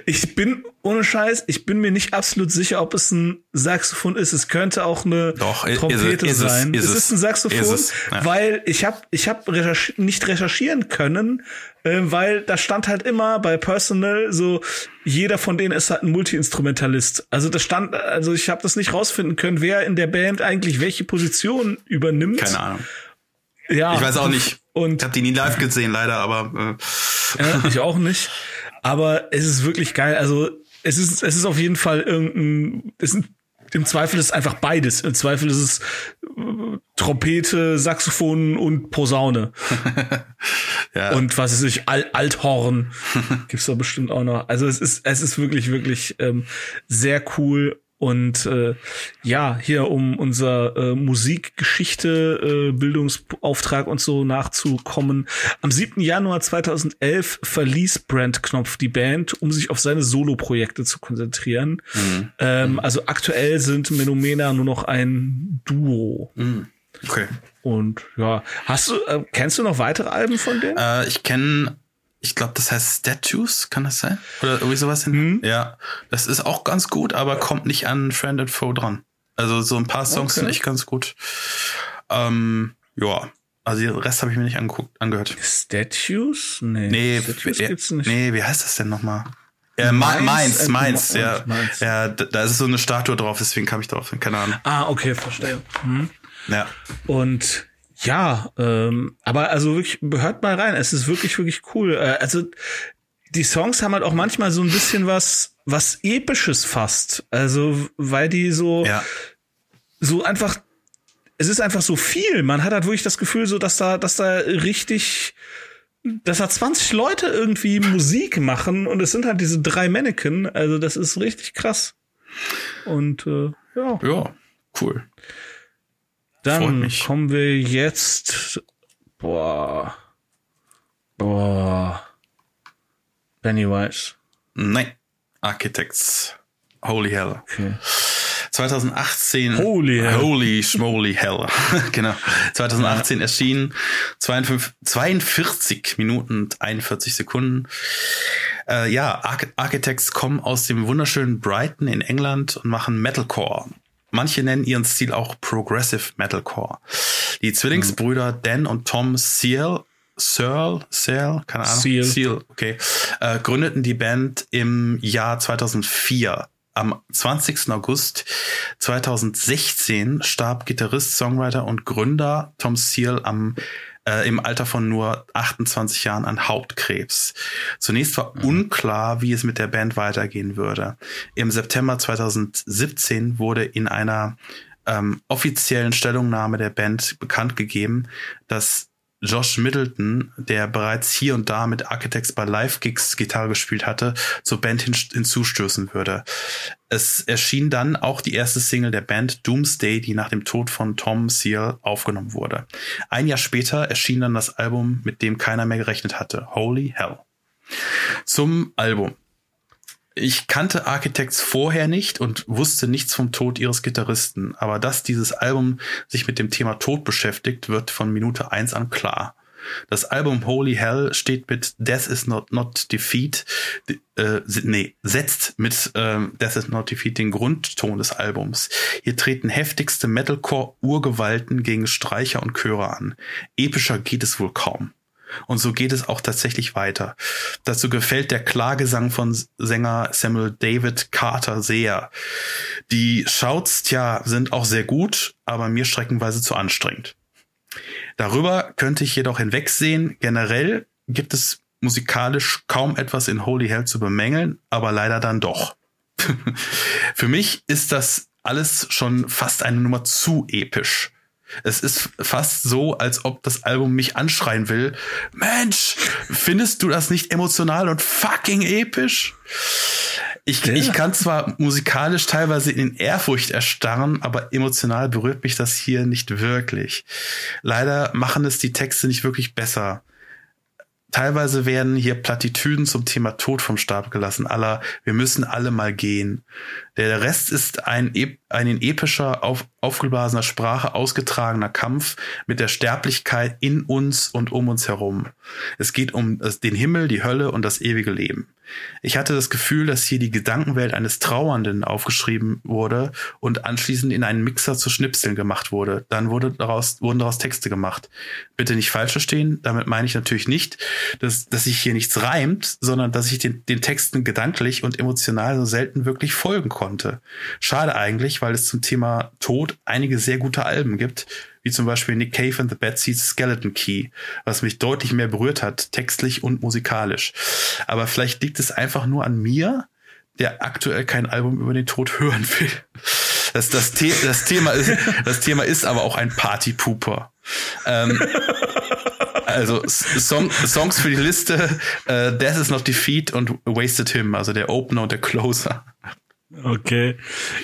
A: Ich bin ohne Scheiß, ich bin mir nicht absolut sicher, ob es ein Saxophon ist. Es könnte auch eine
B: Doch,
A: Trompete
B: ist
A: es, sein.
B: Ist
A: es, es ist ein Saxophon,
B: es,
A: ja. weil ich habe ich hab recherchi nicht recherchieren können, äh, weil da stand halt immer bei Personal so, jeder von denen ist halt ein Multiinstrumentalist. Also das stand, also ich habe das nicht rausfinden können, wer in der Band eigentlich welche Position übernimmt.
B: Keine Ahnung.
A: Ja.
B: Ich weiß auch nicht. Und ich habe die nie live gesehen, leider, aber
A: äh. ja, ich auch nicht. Aber es ist wirklich geil. Also es ist, es ist auf jeden Fall irgendein, es sind im Zweifel ist es einfach beides. Im Zweifel ist es äh, Trompete, Saxophon und Posaune. ja. Und was ist ich, Al Althorn gibt's da bestimmt auch noch. Also es ist, es ist wirklich, wirklich ähm, sehr cool und äh, ja, hier um unser äh, Musikgeschichte, äh, Bildungsauftrag und so nachzukommen. Am 7. Januar 2011 verließ Brent Knopf die Band, um sich auf seine Soloprojekte zu konzentrieren. Mhm. Ähm, also aktuell sind Menomena nur noch ein Duo.
B: Mhm. Okay.
A: Und ja, hast du, äh, kennst du noch weitere Alben von denen?
B: Äh, ich kenne ich glaube, das heißt Statues, kann das sein? Oder irgendwie sowas? Mhm. Ja, das ist auch ganz gut, aber kommt nicht an Friend and Foe dran. Also so ein paar Songs okay. sind echt ganz gut. Ähm, ja, also den Rest habe ich mir nicht angeguckt, angehört.
A: Statues? Nee,
B: nee,
A: Statues
B: wie,
A: gibt's nicht.
B: Nee, wie heißt das denn nochmal? Äh, Mainz, Mainz, ja. Mainz. Ja, da ist so eine Statue drauf, deswegen kam ich drauf, keine Ahnung.
A: Ah, okay, verstehe. Hm.
B: Ja.
A: Und ja, ähm, aber also wirklich, hört mal rein, es ist wirklich, wirklich cool. Äh, also die Songs haben halt auch manchmal so ein bisschen was, was Episches fast. Also, weil die so,
B: ja.
A: so einfach, es ist einfach so viel. Man hat halt wirklich das Gefühl, so, dass da, dass da richtig, dass da 20 Leute irgendwie Musik machen und es sind halt diese drei Mannequin. Also, das ist richtig krass. Und äh, ja.
B: Ja, cool.
A: Dann kommen wir jetzt. Boah. Boah. Pennywise.
B: Nein. Architects. Holy Hell.
A: Okay.
B: 2018.
A: Holy Hell.
B: Holy Schmoly Hell. genau. 2018 ja. erschienen. 52, 42 Minuten und 41 Sekunden. Äh, ja, Architects kommen aus dem wunderschönen Brighton in England und machen Metalcore. Manche nennen ihren Stil auch Progressive Metalcore. Die Zwillingsbrüder Dan und Tom Seal Searle, Searle, keine Ahnung.
A: Seal.
B: Seal, okay. Äh, gründeten die Band im Jahr 2004. Am 20. August 2016 starb Gitarrist, Songwriter und Gründer Tom Seal am äh, im Alter von nur 28 Jahren an Hautkrebs. Zunächst war mhm. unklar, wie es mit der Band weitergehen würde. Im September 2017 wurde in einer ähm, offiziellen Stellungnahme der Band bekannt gegeben, dass Josh Middleton, der bereits hier und da mit Architects bei Live-Gigs Gitarre gespielt hatte, zur Band hin hinzustößen würde. Es erschien dann auch die erste Single der Band Doomsday, die nach dem Tod von Tom Seal aufgenommen wurde. Ein Jahr später erschien dann das Album, mit dem keiner mehr gerechnet hatte, Holy Hell. Zum Album. Ich kannte Architects vorher nicht und wusste nichts vom Tod ihres Gitarristen, aber dass dieses Album sich mit dem Thema Tod beschäftigt, wird von Minute eins an klar. Das Album Holy Hell steht mit Death is Not, not Defeat, äh, nee, setzt mit äh, Death is Not Defeat den Grundton des Albums. Hier treten heftigste Metalcore-Urgewalten gegen Streicher und Chöre an. Epischer geht es wohl kaum. Und so geht es auch tatsächlich weiter. Dazu gefällt der Klagesang von Sänger Samuel David Carter sehr. Die Shouts, tja, sind auch sehr gut, aber mir streckenweise zu anstrengend. Darüber könnte ich jedoch hinwegsehen. Generell gibt es musikalisch kaum etwas in Holy Hell zu bemängeln, aber leider dann doch. Für mich ist das alles schon fast eine Nummer zu episch. Es ist fast so, als ob das Album mich anschreien will. Mensch, findest du das nicht emotional und fucking episch? Ich, ja. ich kann zwar musikalisch teilweise in Ehrfurcht erstarren, aber emotional berührt mich das hier nicht wirklich. Leider machen es die Texte nicht wirklich besser. Teilweise werden hier Plattitüden zum Thema Tod vom Stab gelassen, aller wir müssen alle mal gehen. Der Rest ist ein, ein in epischer, auf, aufgeblasener Sprache ausgetragener Kampf mit der Sterblichkeit in uns und um uns herum. Es geht um den Himmel, die Hölle und das ewige Leben. Ich hatte das Gefühl, dass hier die Gedankenwelt eines Trauernden aufgeschrieben wurde und anschließend in einen Mixer zu Schnipseln gemacht wurde. Dann wurde daraus, wurden daraus Texte gemacht. Bitte nicht falsch verstehen, damit meine ich natürlich nicht, dass, dass sich hier nichts reimt, sondern dass ich den, den Texten gedanklich und emotional so selten wirklich folgen konnte. Schade eigentlich, weil es zum Thema Tod einige sehr gute Alben gibt, wie zum Beispiel Nick Cave and the Bad Seeds Skeleton Key, was mich deutlich mehr berührt hat, textlich und musikalisch. Aber vielleicht liegt es einfach nur an mir, der aktuell kein Album über den Tod hören will. Das, das, The das, Thema, ist, das Thema ist aber auch ein Partypooper. Ähm, also Song, Songs für die Liste äh, Death is Not Defeat und Wasted Him, also der Opener und der Closer.
A: Okay.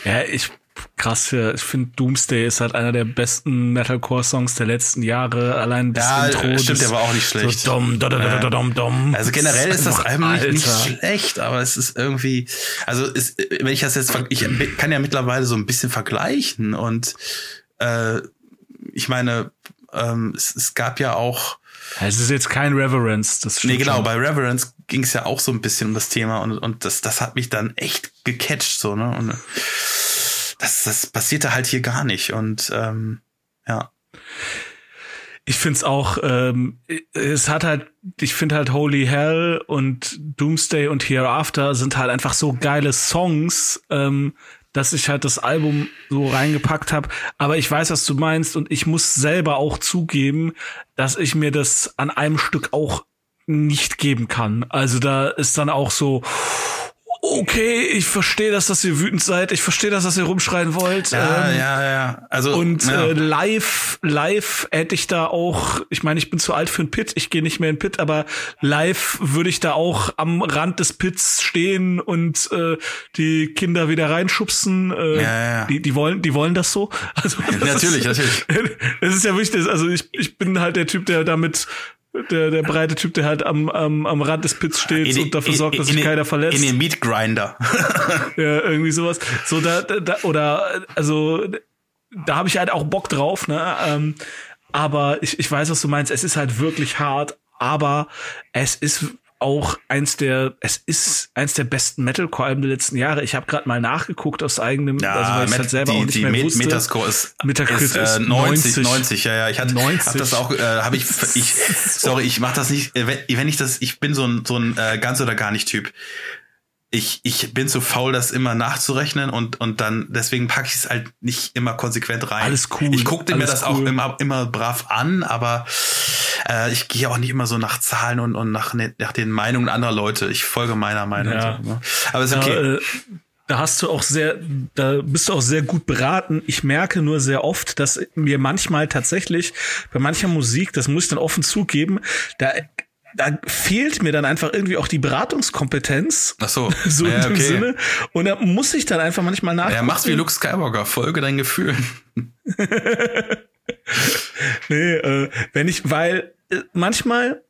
A: Ja, ich krass. Ich finde Doomsday ist halt einer der besten Metalcore-Songs der letzten Jahre. Allein
B: das ja, Intro. Stimmt, der war auch nicht schlecht. So dom, da, da, dom, dom. Also generell ist das Album nicht, nicht schlecht, aber es ist irgendwie, also ist, wenn ich das jetzt, ich kann ja mittlerweile so ein bisschen vergleichen und äh, ich meine, ähm, es, es gab ja auch
A: es ist jetzt kein Reverence.
B: Das nee, genau. Schon. Bei Reverence ging es ja auch so ein bisschen um das Thema und, und das, das hat mich dann echt gecatcht, so, ne? Und das, das passierte halt hier gar nicht. Und ähm, ja.
A: Ich find's auch, ähm, es hat halt, ich finde halt Holy Hell und Doomsday und Hereafter sind halt einfach so geile Songs, ähm, dass ich halt das Album so reingepackt habe. Aber ich weiß, was du meinst und ich muss selber auch zugeben, dass ich mir das an einem Stück auch nicht geben kann. Also da ist dann auch so, okay, ich verstehe, dass, dass ihr wütend seid, ich verstehe, dass, dass ihr rumschreien wollt.
B: Ja, ähm, ja, ja. Also
A: und
B: ja.
A: Äh, live, live hätte ich da auch, ich meine, ich bin zu alt für einen Pit, ich gehe nicht mehr in den Pit, aber live würde ich da auch am Rand des Pits stehen und äh, die Kinder wieder reinschubsen. Äh, ja, ja. Die, die wollen, die wollen das so. Also
B: das natürlich,
A: ist,
B: natürlich.
A: Es ist ja wichtig. Also ich, ich bin halt der Typ, der damit der, der breite Typ, der halt am, am, am Rand des Pits steht in, und dafür sorgt, dass sich keiner verletzt.
B: In den Meat Grinder.
A: ja, irgendwie sowas. So da, da oder also da habe ich halt auch Bock drauf, ne? Ähm, aber ich, ich weiß, was du meinst. Es ist halt wirklich hart, aber es ist auch eins der, es ist eins der besten Metalcore-Alben der letzten Jahre. Ich habe gerade mal nachgeguckt aus eigenem,
B: ja, also weil ich halt selber die, auch nicht die mehr wusste. Metascore ist,
A: Metacritic
B: ist, äh, 90, 90, 90, ja, ja. Ich hatte, 90. hab das auch, äh, habe ich, ich, sorry, ich mach das nicht, äh, wenn, wenn ich das, ich bin so ein, so ein äh, ganz oder gar nicht Typ ich, ich bin zu faul, das immer nachzurechnen und, und dann, deswegen packe ich es halt nicht immer konsequent rein.
A: Alles cool.
B: Ich gucke mir das cool. auch immer, immer brav an, aber äh, ich gehe auch nicht immer so nach Zahlen und, und nach, ne, nach den Meinungen anderer Leute. Ich folge meiner Meinung. Ja. So, ne? Aber ist okay. Ja, äh,
A: da hast du auch sehr, da bist du auch sehr gut beraten. Ich merke nur sehr oft, dass mir manchmal tatsächlich bei mancher Musik, das muss ich dann offen zugeben, da da fehlt mir dann einfach irgendwie auch die Beratungskompetenz.
B: Ach so.
A: so ja, in dem okay. Sinne. Und da muss ich dann einfach manchmal nach.
B: Ja, mach's wie Luke Skywalker, folge deinen Gefühlen.
A: nee, äh, wenn ich, weil äh, manchmal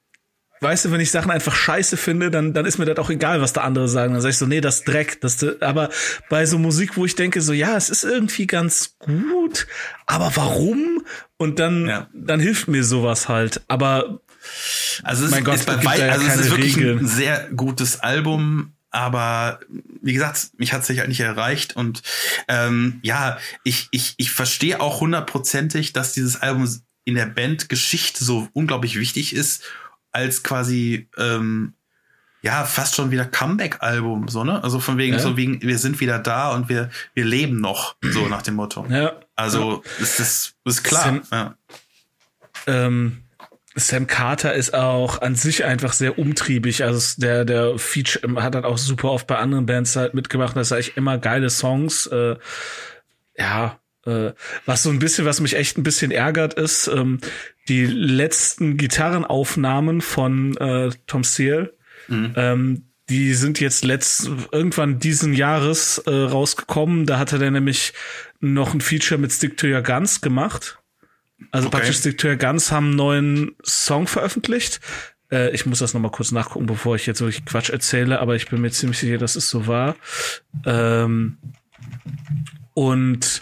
A: weißt du, wenn ich Sachen einfach scheiße finde, dann, dann ist mir das auch egal, was da andere sagen. Dann sag ich so, nee, das ist Dreck. Das, aber bei so Musik, wo ich denke, so, ja, es ist irgendwie ganz gut, aber warum? Und dann, ja. dann hilft mir sowas halt. Aber
B: also es, mein Gott, ist, bei weit, also es ist wirklich Regeln. ein sehr gutes Album, aber wie gesagt, mich hat es halt nicht erreicht und ähm, ja, ich ich ich verstehe auch hundertprozentig, dass dieses Album in der Bandgeschichte so unglaublich wichtig ist als quasi ähm, ja fast schon wieder Comeback-Album so ne also von wegen ja. so wegen wir sind wieder da und wir wir leben noch so nach dem Motto
A: ja
B: also ja. ist das ist klar Sam, ja.
A: ähm, Sam Carter ist auch an sich einfach sehr umtriebig. Also der, der Feature hat dann auch super oft bei anderen Bands halt mitgemacht. Das ist eigentlich immer geile Songs. Äh, ja, äh, was so ein bisschen, was mich echt ein bisschen ärgert, ist ähm, die letzten Gitarrenaufnahmen von äh, Tom Seal. Mhm. Ähm, die sind jetzt letzt irgendwann diesen Jahres äh, rausgekommen. Da hatte der nämlich noch ein Feature mit Stick to Your Guns gemacht. Also okay. praktisch to Your Guns haben einen neuen Song veröffentlicht. Äh, ich muss das nochmal kurz nachgucken, bevor ich jetzt wirklich Quatsch erzähle, aber ich bin mir ziemlich sicher, dass es so war. Ähm, und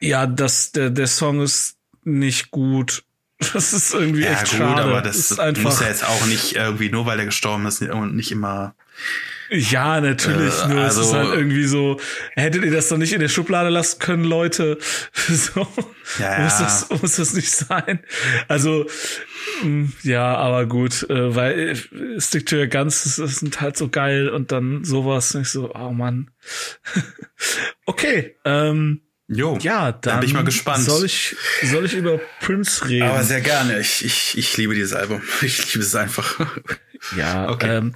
A: ja, das, der, der Song ist nicht gut. Das ist irgendwie ja, echt gut, schade.
B: aber das, das ist einfach, muss ja jetzt auch nicht irgendwie, nur weil er gestorben ist, nicht immer
A: ja, natürlich. Äh, nur also, es ist halt irgendwie so, hättet ihr das doch nicht in der Schublade lassen können, Leute? So ja, muss, das, muss das nicht sein. Also, mm, ja, aber gut, äh, weil äh, Stick to Your Guns, das sind halt so geil und dann sowas, nicht so, oh Mann. okay, ähm,
B: Jo,
A: ja, dann,
B: dann bin ich mal gespannt.
A: Soll ich, soll ich über Prince reden?
B: Aber sehr gerne. Ich, ich, ich liebe dieses Album. Ich liebe es einfach.
A: Ja, okay. Ähm,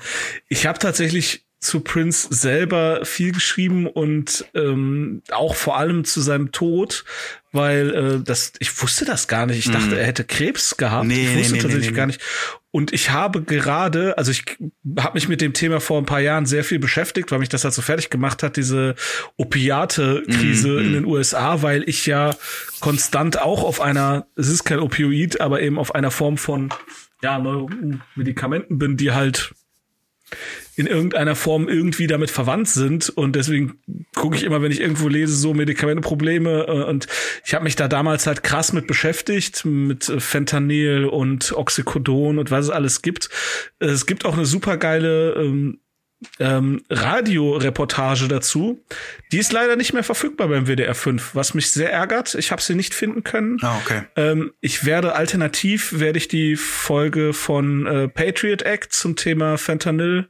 A: ich habe tatsächlich zu Prince selber viel geschrieben und ähm, auch vor allem zu seinem Tod, weil äh, das ich wusste das gar nicht. Ich dachte, mm. er hätte Krebs gehabt. Nee, ich wusste nee, tatsächlich nee, gar nicht. Und ich habe gerade, also ich habe mich mit dem Thema vor ein paar Jahren sehr viel beschäftigt, weil mich das halt so fertig gemacht hat, diese Opiate-Krise mm, in den USA, weil ich ja konstant auch auf einer, es ist kein Opioid, aber eben auf einer Form von ja, Medikamenten bin, die halt in irgendeiner Form irgendwie damit verwandt sind. Und deswegen gucke ich immer, wenn ich irgendwo lese, so Medikamentenprobleme. Äh, und ich habe mich da damals halt krass mit beschäftigt, mit Fentanyl und Oxycodon und was es alles gibt. Es gibt auch eine super geile ähm, ähm, Radioreportage dazu. Die ist leider nicht mehr verfügbar beim WDR 5, was mich sehr ärgert. Ich habe sie nicht finden können.
B: Ah, okay.
A: Ähm, ich werde alternativ werde ich die Folge von äh, Patriot Act zum Thema Fentanyl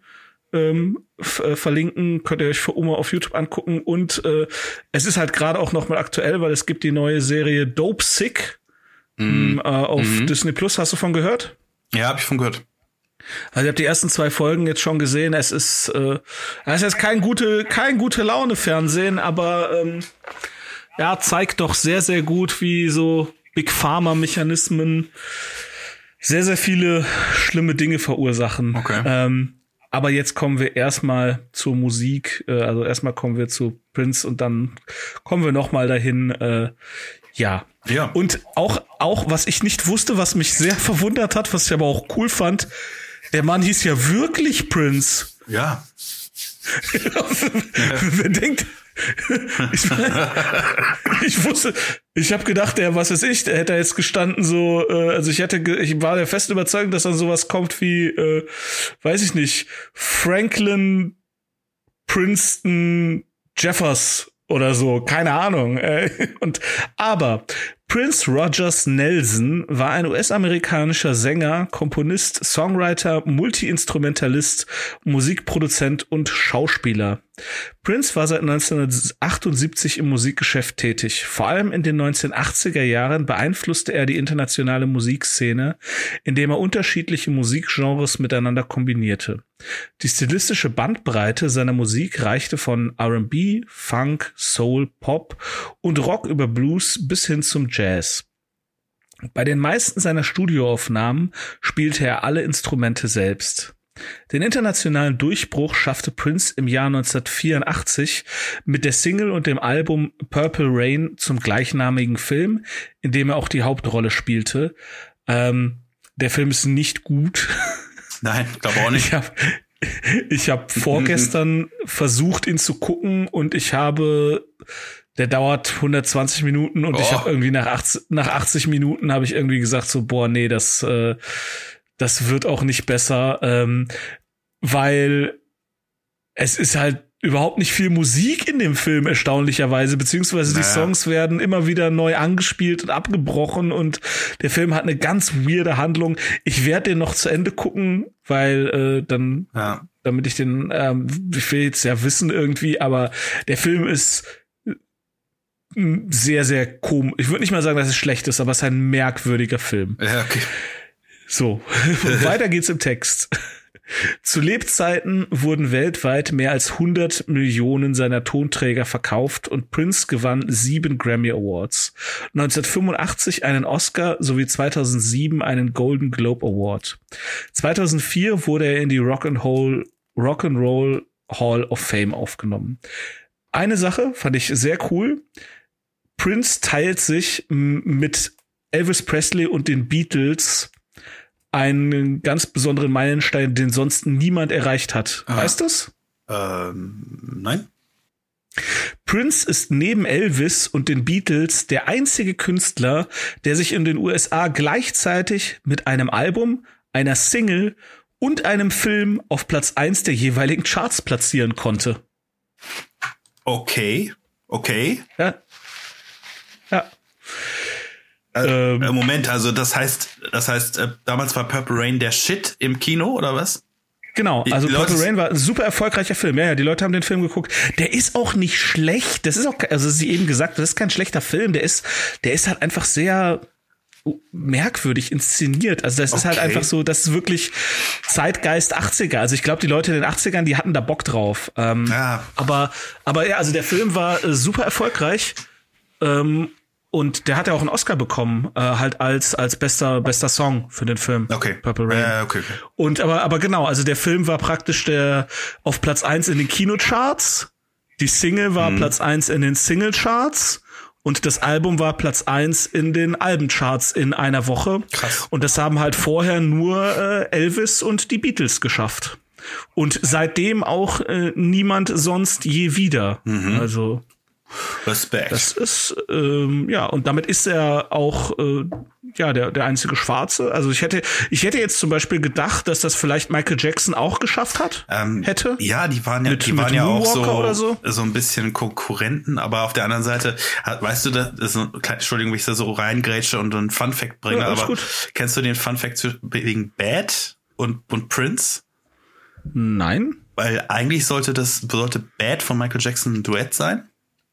A: ähm, äh, verlinken, könnt ihr euch für Oma auf YouTube angucken. Und äh, es ist halt gerade auch noch mal aktuell, weil es gibt die neue Serie Dope Sick mm. äh, auf mm. Disney Plus. Hast du von gehört?
B: Ja, habe ich von gehört.
A: Also ich habe die ersten zwei Folgen jetzt schon gesehen. Es ist, äh, es ist jetzt kein gute, kein gute Laune Fernsehen, aber ähm, ja, zeigt doch sehr, sehr gut, wie so Big Pharma Mechanismen sehr, sehr viele schlimme Dinge verursachen.
B: Okay.
A: Ähm, aber jetzt kommen wir erstmal zur Musik. Äh, also erstmal kommen wir zu Prince und dann kommen wir noch mal dahin. Äh, ja.
B: Ja.
A: Und auch, auch, was ich nicht wusste, was mich sehr verwundert hat, was ich aber auch cool fand, der Mann hieß ja wirklich Prince.
B: Ja.
A: Wer denkt, ich, mein, ich wusste, ich habe gedacht, der, was ist ich, der hätte jetzt gestanden so, äh, also ich hätte, ich war der festen Überzeugung, dass dann sowas kommt wie, äh, weiß ich nicht, Franklin, Princeton, Jeffers oder so, keine Ahnung. Äh, und aber Prince Rogers Nelson war ein US-amerikanischer Sänger, Komponist, Songwriter, Multiinstrumentalist, Musikproduzent und Schauspieler. Prince war seit 1978 im Musikgeschäft tätig. Vor allem in den 1980er Jahren beeinflusste er die internationale Musikszene, indem er unterschiedliche Musikgenres miteinander kombinierte. Die stilistische Bandbreite seiner Musik reichte von R&B, Funk, Soul, Pop und Rock über Blues bis hin zum Jazz. Bei den meisten seiner Studioaufnahmen spielte er alle Instrumente selbst. Den internationalen Durchbruch schaffte Prince im Jahr 1984 mit der Single und dem Album Purple Rain zum gleichnamigen Film, in dem er auch die Hauptrolle spielte. Ähm, der Film ist nicht gut.
B: Nein, glaube auch nicht.
A: Ich habe ich hab vorgestern versucht, ihn zu gucken und ich habe, der dauert 120 Minuten und oh. ich habe irgendwie nach 80, nach 80 Minuten habe ich irgendwie gesagt so, boah, nee, das, äh, das wird auch nicht besser, ähm, weil es ist halt überhaupt nicht viel Musik in dem Film erstaunlicherweise, beziehungsweise naja. die Songs werden immer wieder neu angespielt und abgebrochen und der Film hat eine ganz weirde Handlung. Ich werde den noch zu Ende gucken, weil äh, dann, ja. damit ich den, ähm, ich will jetzt ja wissen irgendwie, aber der Film ist sehr, sehr komisch. Ich würde nicht mal sagen, dass es schlecht ist, aber es ist ein merkwürdiger Film.
B: Ja, okay.
A: So, weiter geht's im Text. Zu Lebzeiten wurden weltweit mehr als 100 Millionen seiner Tonträger verkauft und Prince gewann sieben Grammy Awards. 1985 einen Oscar sowie 2007 einen Golden Globe Award. 2004 wurde er in die Rock and Roll, Rock and Roll Hall of Fame aufgenommen. Eine Sache fand ich sehr cool. Prince teilt sich mit Elvis Presley und den Beatles einen ganz besonderen Meilenstein, den sonst niemand erreicht hat. Aha. Weißt du's?
B: Ähm, nein.
A: Prince ist neben Elvis und den Beatles der einzige Künstler, der sich in den USA gleichzeitig mit einem Album, einer Single und einem Film auf Platz eins der jeweiligen Charts platzieren konnte.
B: Okay, okay.
A: Ja. Ja.
B: Äh, ähm, Moment, also das heißt, das heißt, äh, damals war Purple Rain der Shit im Kino oder was?
A: Genau, also die Purple Rain war ein super erfolgreicher Film. Ja, ja, die Leute haben den Film geguckt. Der ist auch nicht schlecht. Das ist auch, also sie eben gesagt, das ist kein schlechter Film. Der ist, der ist halt einfach sehr merkwürdig inszeniert. Also das okay. ist halt einfach so, das ist wirklich Zeitgeist 80er. Also ich glaube, die Leute in den 80ern, die hatten da Bock drauf. Ähm, ja. Aber, aber ja, also der Film war äh, super erfolgreich. Ähm, und der hat ja auch einen Oscar bekommen, äh, halt als als bester bester Song für den Film.
B: Okay.
A: Purple Rain.
B: Äh, okay, okay.
A: Und aber aber genau, also der Film war praktisch der auf Platz eins in den Kinocharts. Die Single war mhm. Platz eins in den Singlecharts und das Album war Platz eins in den Albencharts in einer Woche.
B: Krass.
A: Und das haben halt vorher nur äh, Elvis und die Beatles geschafft. Und seitdem auch äh, niemand sonst je wieder. Mhm. Also
B: Respekt.
A: Das ist, ähm, ja, und damit ist er auch, äh, ja, der, der einzige Schwarze. Also ich hätte, ich hätte jetzt zum Beispiel gedacht, dass das vielleicht Michael Jackson auch geschafft hat,
B: ähm,
A: hätte.
B: Ja, die waren ja, mit, die waren ja auch so, so, so. ein bisschen Konkurrenten, aber auf der anderen Seite, weißt du, das ist ein, Entschuldigung, wenn ich da so reingrätsche und einen Fun Fact bringe, ja, aber gut. kennst du den Fun Fact wegen Bad und, und Prince?
A: Nein.
B: Weil eigentlich sollte das, sollte Bad von Michael Jackson ein Duett sein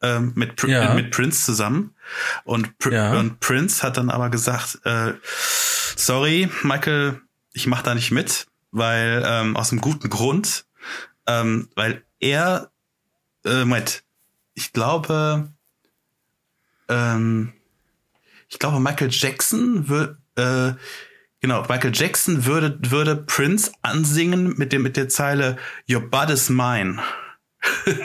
B: ähm, mit, Pr ja. mit Prince zusammen. Und, Pr ja. und Prince hat dann aber gesagt, äh, sorry, Michael, ich mach da nicht mit, weil ähm, aus einem guten Grund, ähm, weil er, äh, Moment, ich glaube, ähm, ich glaube, Michael Jackson wird, äh, genau, Michael Jackson würde, würde Prince ansingen mit dem, mit der Zeile Your Bud is mine.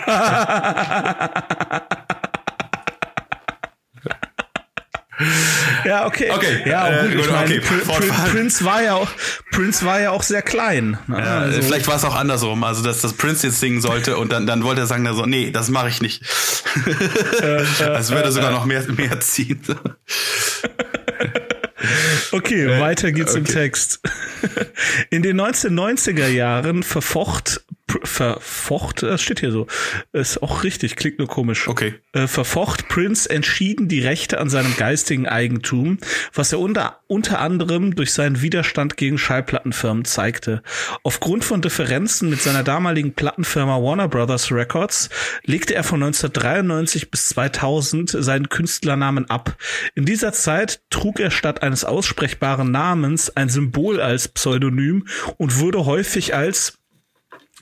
A: ja, okay.
B: Okay.
A: Ja,
B: äh,
A: gut, ich meine, okay. Pr Pr Prince war ja auch, Prince war ja auch sehr klein.
B: Ne? Ja, also. Vielleicht war es auch andersrum, also dass das Prince jetzt singen sollte und dann, dann wollte er sagen, so, nee, das mache ich nicht. Äh, äh, also würde sogar noch mehr, mehr ziehen.
A: Okay, weiter geht's okay. im Text. In den 1990er Jahren verfocht verfocht, das steht hier so, ist auch richtig, klingt nur komisch.
B: Okay.
A: Äh, verfocht Prince entschieden die Rechte an seinem geistigen Eigentum, was er unter, unter anderem durch seinen Widerstand gegen Schallplattenfirmen zeigte. Aufgrund von Differenzen mit seiner damaligen Plattenfirma Warner Brothers Records legte er von 1993 bis 2000 seinen Künstlernamen ab. In dieser Zeit trug er statt eines aussprechbaren Namens ein Symbol als Pseudonym und wurde häufig als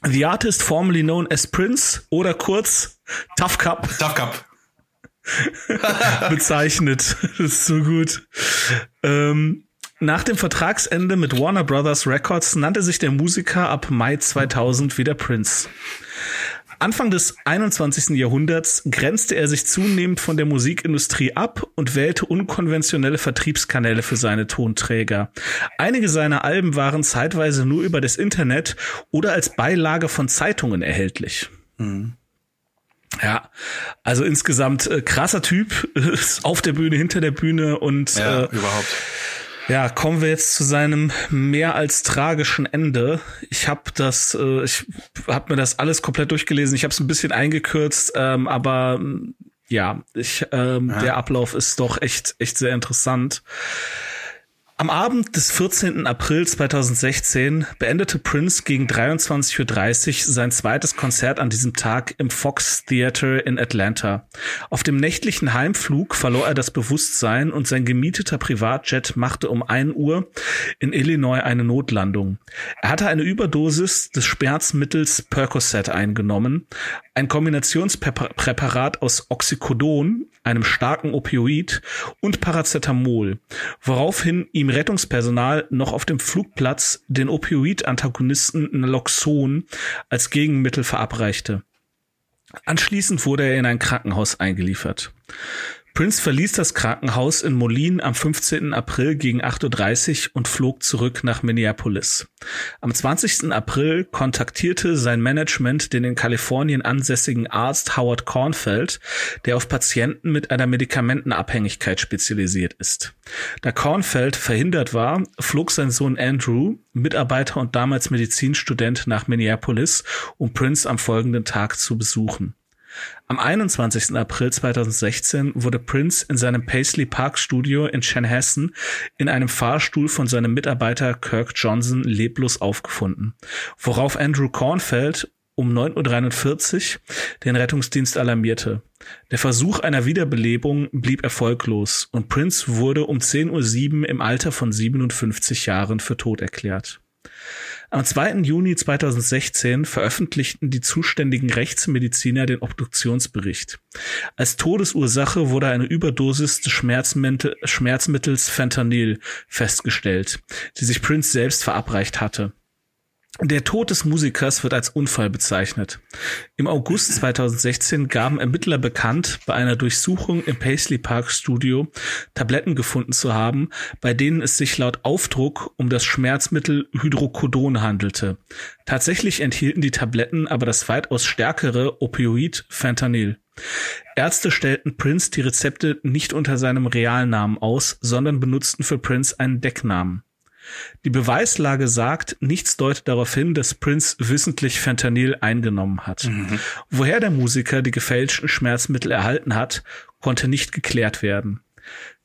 A: The Artist formerly known as Prince oder kurz Tough Cup.
B: Tough Cup.
A: bezeichnet. Das ist so gut. Ähm, nach dem Vertragsende mit Warner Brothers Records nannte sich der Musiker ab Mai 2000 wieder Prince. Anfang des 21. Jahrhunderts grenzte er sich zunehmend von der Musikindustrie ab und wählte unkonventionelle Vertriebskanäle für seine Tonträger. Einige seiner Alben waren zeitweise nur über das Internet oder als Beilage von Zeitungen erhältlich. Mhm. Ja, also insgesamt äh, krasser Typ, auf der Bühne, hinter der Bühne und
B: ja, äh, überhaupt.
A: Ja, kommen wir jetzt zu seinem mehr als tragischen Ende. Ich habe das, äh, ich habe mir das alles komplett durchgelesen. Ich habe es ein bisschen eingekürzt, ähm, aber ja, ich, ähm, ja. der Ablauf ist doch echt, echt sehr interessant. Am Abend des 14. April 2016 beendete Prince gegen 23.30 Uhr sein zweites Konzert an diesem Tag im Fox Theater in Atlanta. Auf dem nächtlichen Heimflug verlor er das Bewusstsein und sein gemieteter Privatjet machte um 1 Uhr in Illinois eine Notlandung. Er hatte eine Überdosis des Schmerzmittels Percocet eingenommen, ein Kombinationspräparat aus Oxycodon, einem starken Opioid und Paracetamol, woraufhin ihm Rettungspersonal noch auf dem Flugplatz den Opioid-Antagonisten Naloxon als Gegenmittel verabreichte. Anschließend wurde er in ein Krankenhaus eingeliefert. Prince verließ das Krankenhaus in Moline am 15. April gegen 8.30 Uhr und flog zurück nach Minneapolis. Am 20. April kontaktierte sein Management den in Kalifornien ansässigen Arzt Howard Kornfeld, der auf Patienten mit einer Medikamentenabhängigkeit spezialisiert ist. Da Kornfeld verhindert war, flog sein Sohn Andrew, Mitarbeiter und damals Medizinstudent, nach Minneapolis, um Prince am folgenden Tag zu besuchen. Am 21. April 2016 wurde Prince in seinem Paisley Park Studio in Chanhassen in einem Fahrstuhl von seinem Mitarbeiter Kirk Johnson leblos aufgefunden, worauf Andrew Kornfeld um 9.43 Uhr den Rettungsdienst alarmierte. Der Versuch einer Wiederbelebung blieb erfolglos und Prince wurde um 10.07 Uhr im Alter von 57 Jahren für tot erklärt. Am 2. Juni 2016 veröffentlichten die zuständigen Rechtsmediziner den Obduktionsbericht. Als Todesursache wurde eine Überdosis des Schmerzmittels Fentanyl festgestellt, die sich Prince selbst verabreicht hatte. Der Tod des Musikers wird als Unfall bezeichnet. Im August 2016 gaben Ermittler bekannt, bei einer Durchsuchung im Paisley Park Studio Tabletten gefunden zu haben, bei denen es sich laut Aufdruck um das Schmerzmittel Hydrocodon handelte. Tatsächlich enthielten die Tabletten aber das weitaus stärkere Opioid Fentanyl. Ärzte stellten Prince die Rezepte nicht unter seinem Realnamen aus, sondern benutzten für Prince einen Decknamen. Die Beweislage sagt, nichts deutet darauf hin, dass Prince wissentlich Fentanyl eingenommen hat. Mhm. Woher der Musiker die gefälschten Schmerzmittel erhalten hat, konnte nicht geklärt werden.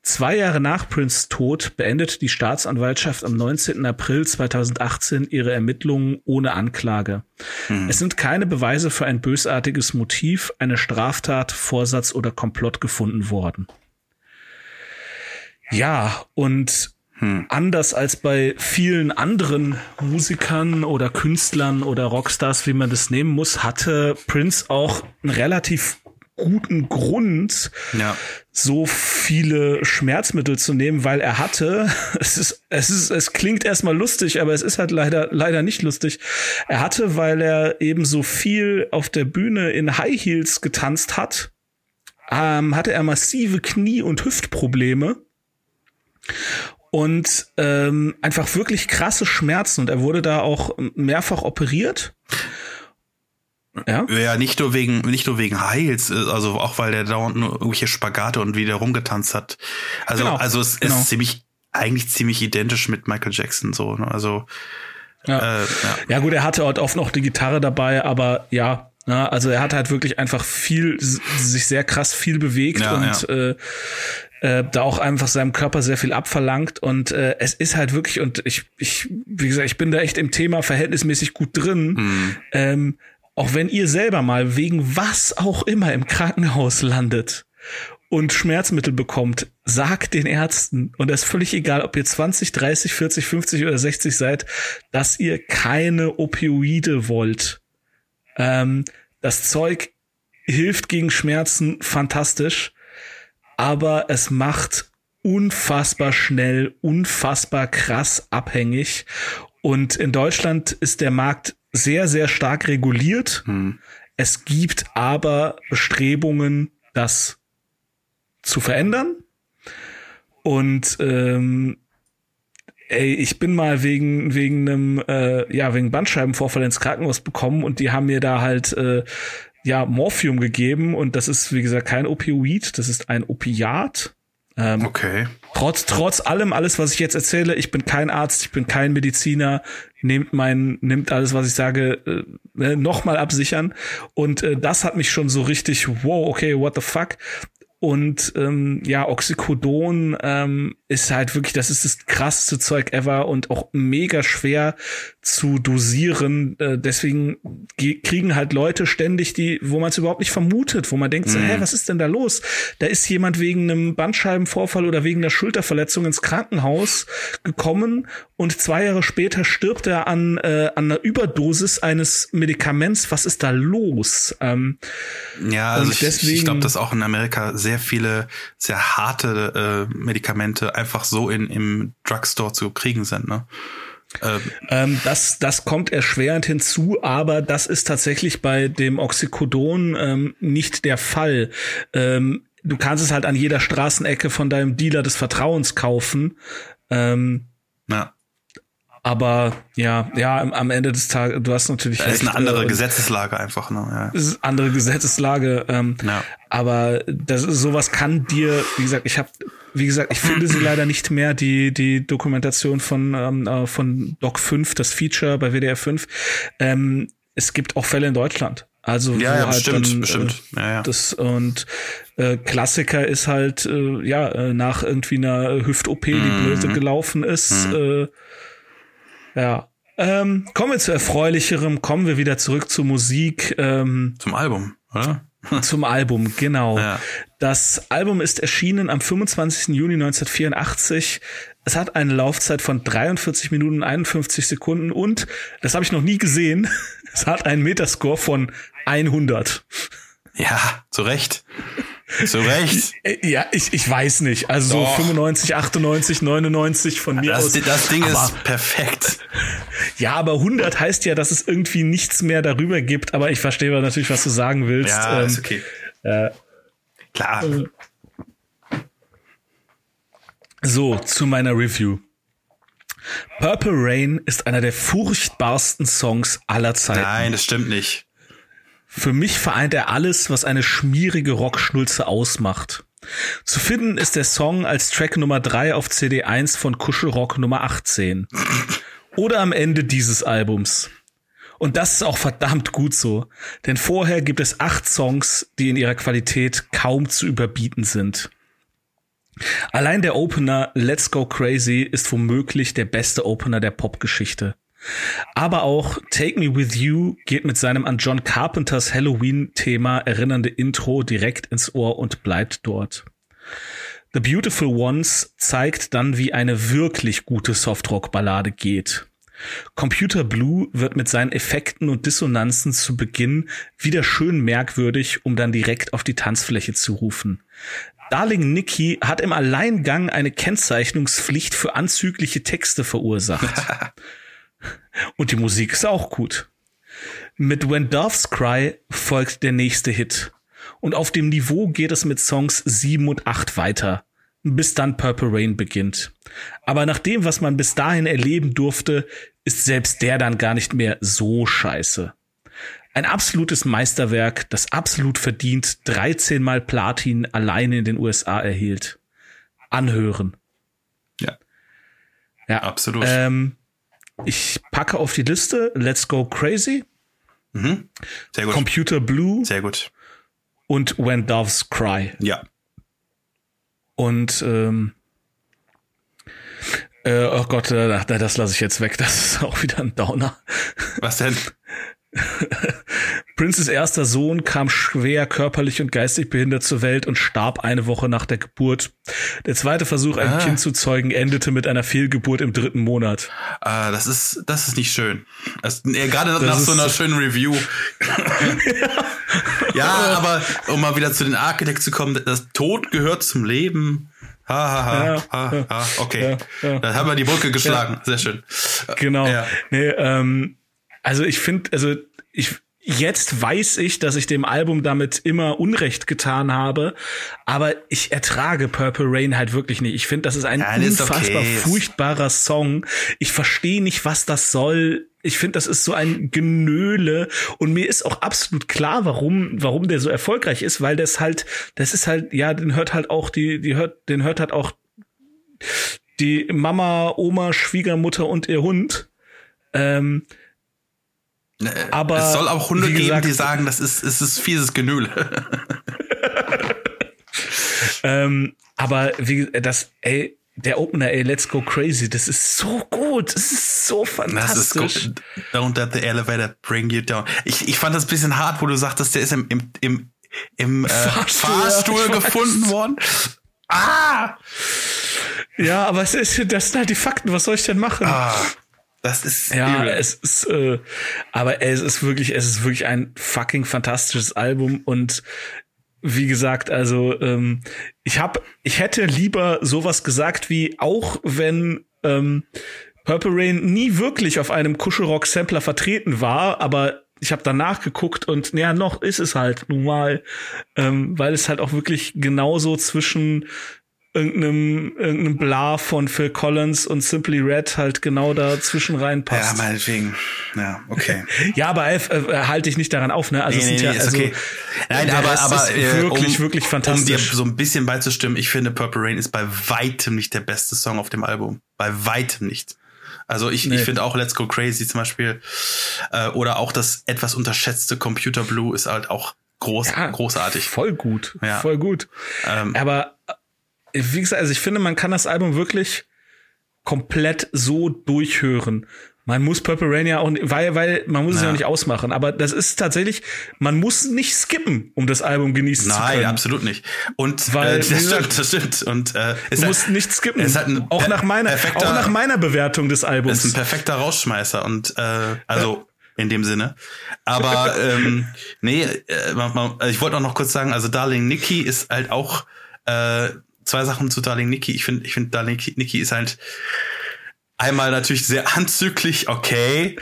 A: Zwei Jahre nach Prince Tod beendet die Staatsanwaltschaft am 19. April 2018 ihre Ermittlungen ohne Anklage. Hm. Es sind keine Beweise für ein bösartiges Motiv, eine Straftat, Vorsatz oder Komplott gefunden worden. Ja, und hm. Anders als bei vielen anderen Musikern oder Künstlern oder Rockstars, wie man das nehmen muss, hatte Prince auch einen relativ guten Grund, ja. so viele Schmerzmittel zu nehmen, weil er hatte, es ist, es ist, es klingt erstmal lustig, aber es ist halt leider, leider nicht lustig. Er hatte, weil er eben so viel auf der Bühne in High Heels getanzt hat, ähm, hatte er massive Knie- und Hüftprobleme und ähm, einfach wirklich krasse Schmerzen und er wurde da auch mehrfach operiert.
B: Ja? ja, nicht nur wegen, nicht nur wegen Heils, also auch weil der dauernd nur irgendwelche Spagate und wieder rumgetanzt hat. Also, genau, also es genau. ist ziemlich, eigentlich ziemlich identisch mit Michael Jackson so. Ne? Also
A: ja. Äh, ja. ja gut, er hatte halt oft noch die Gitarre dabei, aber ja, ja, also er hat halt wirklich einfach viel, sich sehr krass viel bewegt ja, und ja. Äh, äh, da auch einfach seinem Körper sehr viel abverlangt und äh, es ist halt wirklich und ich ich wie gesagt ich bin da echt im Thema verhältnismäßig gut drin. Mhm. Ähm, auch wenn ihr selber mal wegen was auch immer im Krankenhaus landet und Schmerzmittel bekommt, sagt den Ärzten, und das ist völlig egal, ob ihr 20, 30, 40, 50 oder 60 seid, dass ihr keine Opioide wollt. Ähm, das Zeug hilft gegen Schmerzen fantastisch aber es macht unfassbar schnell, unfassbar krass abhängig. Und in Deutschland ist der Markt sehr, sehr stark reguliert. Hm. Es gibt aber Bestrebungen, das zu verändern. Und ähm, ey, ich bin mal wegen wegen einem äh, ja wegen Bandscheibenvorfall ins Krankenhaus bekommen und die haben mir da halt äh, ja Morphium gegeben und das ist wie gesagt kein Opioid, das ist ein Opiat.
B: Ähm, okay.
A: Trotz trotz allem alles, was ich jetzt erzähle, ich bin kein Arzt, ich bin kein Mediziner, nehmt mein nimmt alles, was ich sage, äh, ne, nochmal absichern und äh, das hat mich schon so richtig wow, okay, what the fuck und ähm, ja, Oxycodon ähm, ist halt wirklich, das ist das krasseste Zeug ever und auch mega schwer zu dosieren. Äh, deswegen kriegen halt Leute ständig die, wo man es überhaupt nicht vermutet, wo man denkt, so, hä, mhm. was ist denn da los? Da ist jemand wegen einem Bandscheibenvorfall oder wegen einer Schulterverletzung ins Krankenhaus gekommen und zwei Jahre später stirbt er an, äh, an einer Überdosis eines Medikaments. Was ist da los? Ähm,
B: ja, also ich, deswegen, ich glaube, dass auch in Amerika sehr viele, sehr harte äh, Medikamente einfach so in, im Drugstore zu kriegen sind, ne?
A: Ähm, ähm, das, das kommt erschwerend hinzu, aber das ist tatsächlich bei dem Oxycodon ähm, nicht der Fall. Ähm, du kannst es halt an jeder Straßenecke von deinem Dealer des Vertrauens kaufen. Ähm, ja. Aber ja, ja, am Ende des Tages, du hast natürlich.
B: Da ist eine andere äh, Gesetzeslage einfach, ne? Ja.
A: Ist andere Gesetzeslage. Ähm, ja. Aber das sowas kann dir, wie gesagt, ich habe, wie gesagt, ich finde sie leider nicht mehr, die, die Dokumentation von, ähm, äh, von Doc 5, das Feature bei WDR 5. Ähm, es gibt auch Fälle in Deutschland. Also
B: ja, ja halt bestimmt, dann, bestimmt. Äh, ja, ja.
A: Das und äh, Klassiker ist halt äh, ja äh, nach irgendwie einer Hüft-OP, die mm. blöde gelaufen ist. Mm. Äh, ja. Ähm, kommen wir zu erfreulicherem, kommen wir wieder zurück zur Musik. Ähm,
B: zum Album, oder?
A: zum Album, genau. Ja. Das Album ist erschienen am 25. Juni 1984. Es hat eine Laufzeit von 43 Minuten 51 Sekunden und, das habe ich noch nie gesehen, es hat einen Metascore von 100.
B: Ja, zu Recht. Zu Recht.
A: Ja, ich, ich weiß nicht. Also Doch. so 95, 98, 99 von mir
B: das,
A: aus.
B: Das Ding aber, ist perfekt.
A: Ja, aber 100 heißt ja, dass es irgendwie nichts mehr darüber gibt. Aber ich verstehe natürlich, was du sagen willst.
B: Ja, ähm, ist okay. Äh, Klar. Äh,
A: so, zu meiner Review. Purple Rain ist einer der furchtbarsten Songs aller Zeiten.
B: Nein, das stimmt nicht.
A: Für mich vereint er alles, was eine schmierige Rockschnulze ausmacht. Zu finden ist der Song als Track Nummer 3 auf CD 1 von Kuschelrock Nummer 18. Oder am Ende dieses Albums. Und das ist auch verdammt gut so. Denn vorher gibt es acht Songs, die in ihrer Qualität kaum zu überbieten sind. Allein der Opener Let's Go Crazy ist womöglich der beste Opener der Popgeschichte. Aber auch Take Me With You geht mit seinem an John Carpenters Halloween-Thema erinnernde Intro direkt ins Ohr und bleibt dort. The Beautiful Ones zeigt dann, wie eine wirklich gute Softrock-Ballade geht. Computer Blue wird mit seinen Effekten und Dissonanzen zu Beginn wieder schön merkwürdig, um dann direkt auf die Tanzfläche zu rufen. Darling Nikki hat im Alleingang eine Kennzeichnungspflicht für anzügliche Texte verursacht. Und die Musik ist auch gut. Mit When Doves Cry folgt der nächste Hit. Und auf dem Niveau geht es mit Songs 7 und 8 weiter, bis dann Purple Rain beginnt. Aber nach dem, was man bis dahin erleben durfte, ist selbst der dann gar nicht mehr so scheiße. Ein absolutes Meisterwerk, das absolut verdient 13 mal Platin alleine in den USA erhielt. Anhören.
B: Ja. Ja. Absolut.
A: Ähm, ich packe auf die Liste Let's Go Crazy.
B: Mhm. Sehr gut.
A: Computer Blue.
B: Sehr gut.
A: Und When Doves Cry.
B: Ja.
A: Und ähm, äh, oh Gott, äh, das lasse ich jetzt weg. Das ist auch wieder ein Downer.
B: Was denn?
A: Princes erster Sohn kam schwer körperlich und geistig behindert zur Welt und starb eine Woche nach der Geburt. Der zweite Versuch, ein ah. Kind zu zeugen, endete mit einer Fehlgeburt im dritten Monat.
B: Ah, das ist, das ist nicht schön. Das, ja, gerade nach so einer schönen Review. ja. ja, aber um mal wieder zu den Architekt zu kommen, das Tod gehört zum Leben. Ha, ha, ha, ja, ha, ha. Okay. Ja, ja. Da haben wir die Brücke geschlagen. Sehr schön.
A: Genau. Nee, ähm, also ich finde, also ich, Jetzt weiß ich, dass ich dem Album damit immer Unrecht getan habe, aber ich ertrage Purple Rain halt wirklich nicht. Ich finde, das ist ein ja, unfassbar okay. furchtbarer Song. Ich verstehe nicht, was das soll. Ich finde, das ist so ein Genöle und mir ist auch absolut klar, warum, warum der so erfolgreich ist, weil das halt, das ist halt, ja, den hört halt auch die, die hört, den hört halt auch die Mama, Oma, Schwiegermutter und ihr Hund. Ähm,
B: äh, aber es soll auch Hunde geben, die sagen, das ist, es ist fieses Genüle.
A: ähm, aber wie das, ey, der Opener, ey, Let's Go Crazy, das ist so gut, das ist so fantastisch. Das ist.
B: Don't let the elevator bring you down. Ich, ich fand das ein bisschen hart, wo du sagtest, der ist im, im, im, im äh, Fahrstuhl, Fahrstuhl gefunden worden. Ah!
A: Ja, aber es ist, das sind halt die Fakten, was soll ich denn machen? Ah.
B: Das ist
A: ja, übel. es ist, äh, aber es ist wirklich, es ist wirklich ein fucking fantastisches Album und wie gesagt, also ähm, ich habe, ich hätte lieber sowas gesagt wie auch wenn ähm, Purple Rain nie wirklich auf einem Kuschelrock Sampler vertreten war, aber ich habe danach geguckt und ja, noch ist es halt nun mal, ähm, weil es halt auch wirklich genauso zwischen irgendeinem, irgendeinem Bla von Phil Collins und Simply Red halt genau dazwischen reinpasst.
B: Ja, meinetwegen. Ja, okay.
A: ja, aber äh, halte ich nicht daran auf, ne? Also
B: nee, nee,
A: nee, ja,
B: ist also, okay. Nein, aber, aber
A: äh, wirklich, um, wirklich fantastisch.
B: Um dir so ein bisschen beizustimmen, ich finde Purple Rain ist bei weitem nicht der beste Song auf dem Album. Bei weitem nicht. Also ich, nee. ich finde auch Let's Go Crazy zum Beispiel äh, oder auch das etwas unterschätzte Computer Blue ist halt auch groß, ja, großartig.
A: Voll gut, ja. voll gut. Ähm, aber wie gesagt, also ich finde, man kann das Album wirklich komplett so durchhören. Man muss Purple Rain ja auch, weil, weil man muss ja. es ja nicht ausmachen. Aber das ist tatsächlich, man muss nicht skippen, um das Album genießen Nein, zu können.
B: Nein, absolut nicht. Und weil, äh, das stimmt, das stimmt. Und äh,
A: du halt, musst nicht skippen. Es hat ein auch nach meiner, auch nach meiner Bewertung des Albums.
B: Es ist ein perfekter Rausschmeißer und äh, also. Ja in dem Sinne. Aber ähm, nee, äh, man, ich wollte auch noch kurz sagen, also Darling Nikki ist halt auch äh, zwei Sachen zu Darling Nikki. Ich finde, ich finde, Darling Nikki ist halt einmal natürlich sehr anzüglich, okay.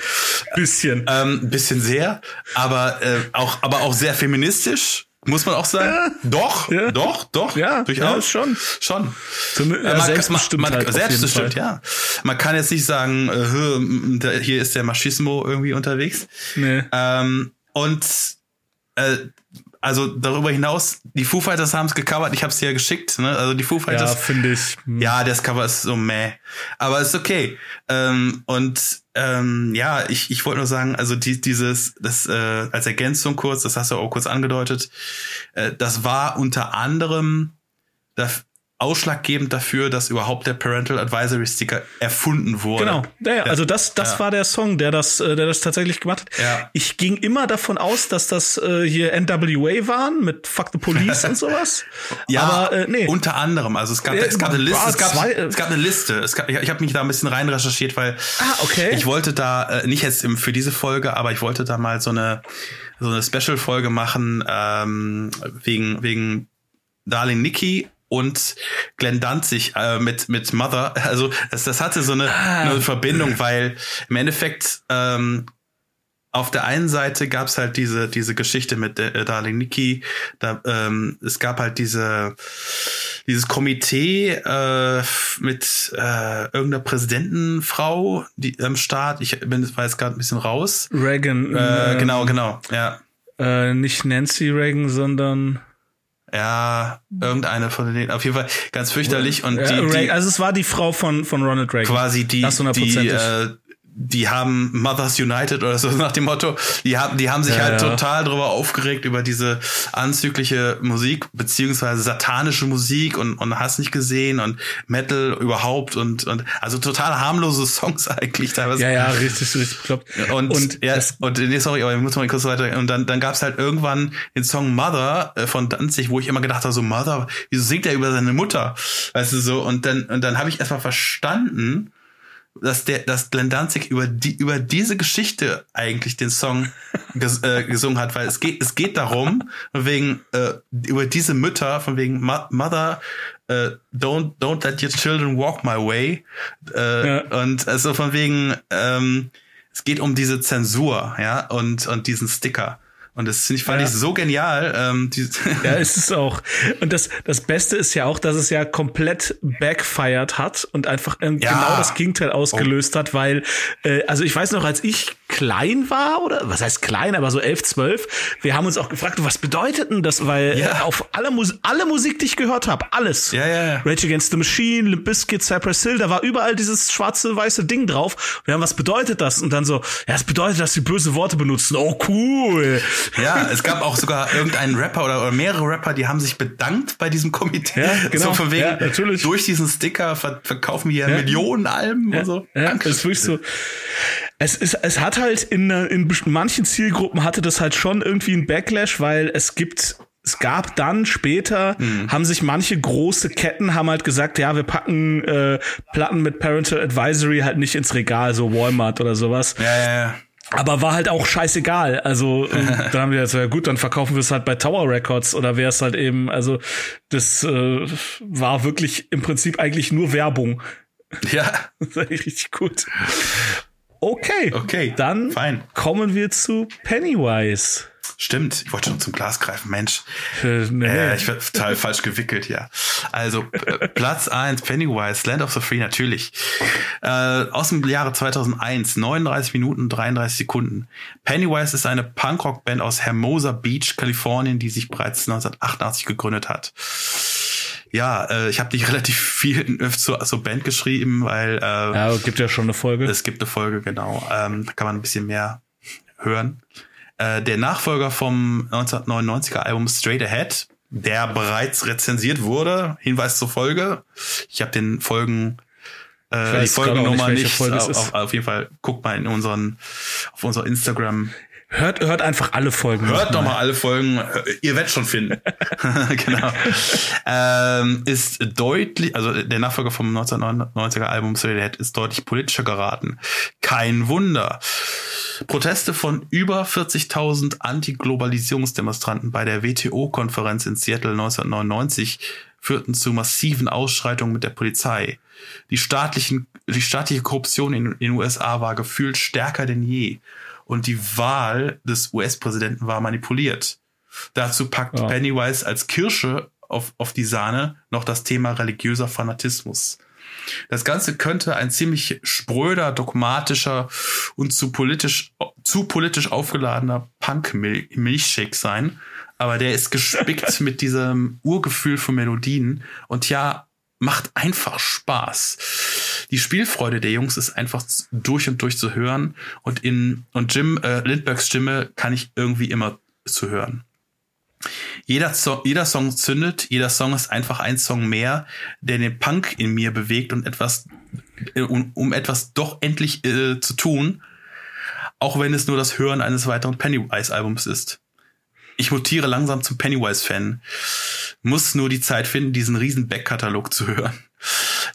A: Bisschen.
B: Ähm, bisschen sehr, aber äh, auch, aber auch sehr feministisch. Muss man auch sagen? Ja. Doch, ja. doch, doch,
A: ja, durchaus
B: ja, schon, schon.
A: Zum, äh, man, selbstbestimmt, man,
B: halt selbstbestimmt, ja. Man kann jetzt nicht sagen, äh, hier ist der Machismo irgendwie unterwegs. Nee. Ähm, und äh, also darüber hinaus, die Foo Fighters haben es gecovert, ich habe es dir ja geschickt, ne? Also die Foo Fighters.
A: Ja, finde ich.
B: Hm. Ja, das Cover ist so meh. Aber ist okay. Ähm, und ähm, ja, ich, ich wollte nur sagen, also die, dieses, das äh, als Ergänzung kurz, das hast du auch kurz angedeutet, äh, das war unter anderem, da, ausschlaggebend dafür, dass überhaupt der Parental Advisory Sticker erfunden wurde.
A: Genau, ja, ja. also das, das ja. war der Song, der das, äh, der das tatsächlich gemacht hat. Ja. Ich ging immer davon aus, dass das äh, hier NWA waren mit Fuck the Police und sowas.
B: Ja, aber äh, nee. Unter anderem, also es gab, es gab eine Liste, es gab, zwei, es gab eine Liste. Es gab, ich ich habe mich da ein bisschen rein recherchiert, weil
A: ah, okay.
B: ich wollte da äh, nicht jetzt für diese Folge, aber ich wollte da mal so eine so eine Special Folge machen ähm, wegen wegen Darling Nikki und Glenn Danzig äh, mit mit Mother. Also das, das hatte so eine, ah. eine Verbindung, weil im Endeffekt ähm, auf der einen Seite gab's halt diese diese Geschichte mit äh, Darling Nikki. Da ähm, es gab halt diese dieses Komitee äh, mit äh, irgendeiner Präsidentenfrau die am Start. Ich bin war jetzt gerade ein bisschen raus.
A: Reagan.
B: Äh, genau, genau, ja.
A: Äh, nicht Nancy Reagan, sondern
B: ja, irgendeine von denen. Auf jeden Fall ganz fürchterlich. Und die, die
A: also es war die Frau von von Ronald Reagan.
B: Quasi die, die äh, die haben Mothers United oder so nach dem Motto, die haben, die haben sich ja, halt ja. total drüber aufgeregt über diese anzügliche Musik, beziehungsweise satanische Musik und, und hast nicht gesehen und Metal überhaupt und, und, also total harmlose Songs eigentlich teilweise.
A: Ja, ja, richtig, richtig klappt.
B: Und, und, ja, und, nee, sorry, aber ich muss mal kurz weiter, und dann, dann gab's halt irgendwann den Song Mother äh, von Danzig, wo ich immer gedacht habe, so Mother, wieso singt er über seine Mutter? Weißt du, so, und dann, und dann habe ich erstmal verstanden, dass der, dass Glenn Danzig über die, über diese Geschichte eigentlich den Song ges, äh, gesungen hat, weil es geht, es geht darum, wegen, äh, über diese Mütter, von wegen Mother, äh, don't, don't let your children walk my way, äh, ja. und also von wegen, ähm, es geht um diese Zensur, ja, und, und diesen Sticker. Und das finde ich, fand ja. ich so genial. Ähm,
A: ja, ist es auch. Und das, das Beste ist ja auch, dass es ja komplett backfired hat und einfach ähm, ja. genau das Gegenteil ausgelöst oh. hat, weil, äh, also ich weiß noch, als ich klein war, oder was heißt klein, aber so elf, zwölf, wir haben uns auch gefragt, was bedeutet denn das? Weil ja. äh, auf alle, Mus alle Musik, die ich gehört habe, alles.
B: Ja, ja, ja.
A: Rage Against the Machine, Limp Bizkit, Cypress Hill, da war überall dieses schwarze, weiße Ding drauf. Wir haben, was bedeutet das? Und dann so, ja, es bedeutet, dass sie böse Worte benutzen. Oh, cool.
B: Ja, es gab auch sogar irgendeinen Rapper oder, oder mehrere Rapper, die haben sich bedankt bei diesem Komitee. Ja, genau. So von wegen, ja, natürlich. durch diesen Sticker verkaufen wir ja. Millionen Alben
A: ja,
B: und so.
A: Ja, das ist wirklich so. Es, ist, es hat halt in, in manchen Zielgruppen hatte das halt schon irgendwie ein Backlash, weil es gibt es gab dann später, mhm. haben sich manche große Ketten haben halt gesagt, ja, wir packen äh, Platten mit Parental Advisory halt nicht ins Regal, so Walmart oder sowas.
B: Ja, ja, ja.
A: Aber war halt auch scheißegal. Also da haben wir jetzt, ja gut, dann verkaufen wir es halt bei Tower Records oder wäre es halt eben, also das äh, war wirklich im Prinzip eigentlich nur Werbung.
B: Ja.
A: Das war richtig gut. Okay.
B: Okay.
A: Dann Fein. kommen wir zu Pennywise.
B: Stimmt, ich wollte schon zum Glas greifen, Mensch. Äh, nee. äh, ich werde total falsch gewickelt hier. Also äh, Platz eins Pennywise, Land of the Free natürlich. Äh, aus dem Jahre 2001, 39 Minuten 33 Sekunden. Pennywise ist eine Punkrock-Band aus Hermosa Beach, Kalifornien, die sich bereits 1988 gegründet hat. Ja, äh, ich habe nicht relativ viel zur, zur Band geschrieben, weil äh,
A: ja, gibt ja schon eine Folge.
B: Es gibt eine Folge, genau. Ähm, da kann man ein bisschen mehr hören. Äh, der Nachfolger vom 1999er Album Straight Ahead, der bereits rezensiert wurde. Hinweis zur Folge. Ich habe den Folgen äh, die Folgennummer nicht. nicht Folge auf, auf, jeden Fall guckt mal in unseren auf unser Instagram
A: Hört, hört einfach alle Folgen.
B: Hört doch mal alle Folgen. Ihr werdet schon finden. genau. Ähm, ist deutlich, also der Nachfolger vom 1999er Album Straight ist deutlich politischer geraten. Kein Wunder. Proteste von über 40.000 Anti-Globalisierungsdemonstranten bei der WTO-Konferenz in Seattle 1999 führten zu massiven Ausschreitungen mit der Polizei. Die staatlichen, die staatliche Korruption in den USA war gefühlt stärker denn je. Und die Wahl des US-Präsidenten war manipuliert. Dazu packt ja. Pennywise als Kirsche auf, auf die Sahne noch das Thema religiöser Fanatismus. Das Ganze könnte ein ziemlich spröder, dogmatischer und zu politisch, zu politisch aufgeladener Punk-Milchshake sein. Aber der ist gespickt mit diesem Urgefühl von Melodien und ja, macht einfach Spaß. Die Spielfreude der Jungs ist einfach durch und durch zu hören und in und Jim äh, Lindbergs Stimme kann ich irgendwie immer zu hören. Jeder, Song, jeder Song zündet, jeder Song ist einfach ein Song mehr, der den Punk in mir bewegt und etwas, äh, um, um etwas doch endlich äh, zu tun, auch wenn es nur das Hören eines weiteren Pennywise-Albums ist. Ich mutiere langsam zum Pennywise-Fan, muss nur die Zeit finden, diesen riesen Backkatalog zu hören.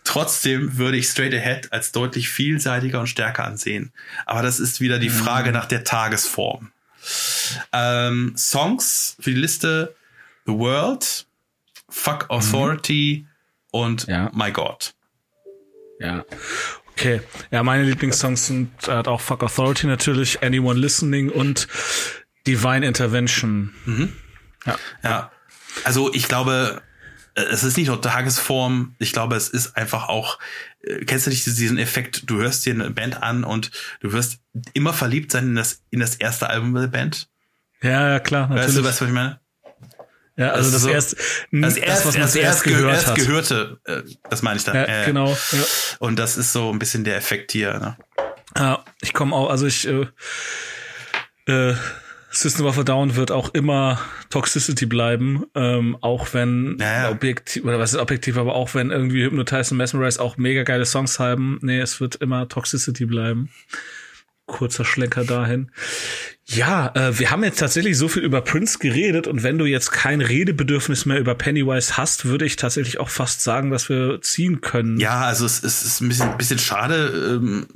B: Trotzdem würde ich Straight Ahead als deutlich vielseitiger und stärker ansehen. Aber das ist wieder die mhm. Frage nach der Tagesform. Ähm, Songs für die Liste The World, Fuck Authority mhm. und ja. My God.
A: Ja. Okay. Ja, meine Lieblingssongs sind äh, auch Fuck Authority natürlich, Anyone Listening und Divine Intervention.
B: Mhm. Ja. Ja. Also ich glaube, es ist nicht nur Tagesform, ich glaube, es ist einfach auch, äh, kennst du nicht diesen Effekt, du hörst dir eine Band an und du wirst immer verliebt sein in das, in das erste Album der Band?
A: Ja, ja, klar.
B: Natürlich. Weißt du, weißt du, was ich meine?
A: Ja, also das, das, so, erst,
B: das, erst, das was man erst, erst gehört erst hat. gehörte, äh, das meine ich dann.
A: Ja, äh, genau. Ja.
B: Und das ist so ein bisschen der Effekt hier. Ne?
A: Ja, ich komme auch, also ich äh, äh, System of a Down wird auch immer Toxicity bleiben, ähm, auch wenn naja. objektiv, oder was ist objektiv, aber auch wenn irgendwie Hypnotize und Mesmerize auch mega geile Songs haben, nee, es wird immer Toxicity bleiben. Kurzer Schlenker dahin. Ja, äh, wir haben jetzt tatsächlich so viel über Prince geredet und wenn du jetzt kein Redebedürfnis mehr über Pennywise hast, würde ich tatsächlich auch fast sagen, dass wir ziehen können.
B: Ja, also es, es ist ein bisschen, ein bisschen schade, ähm,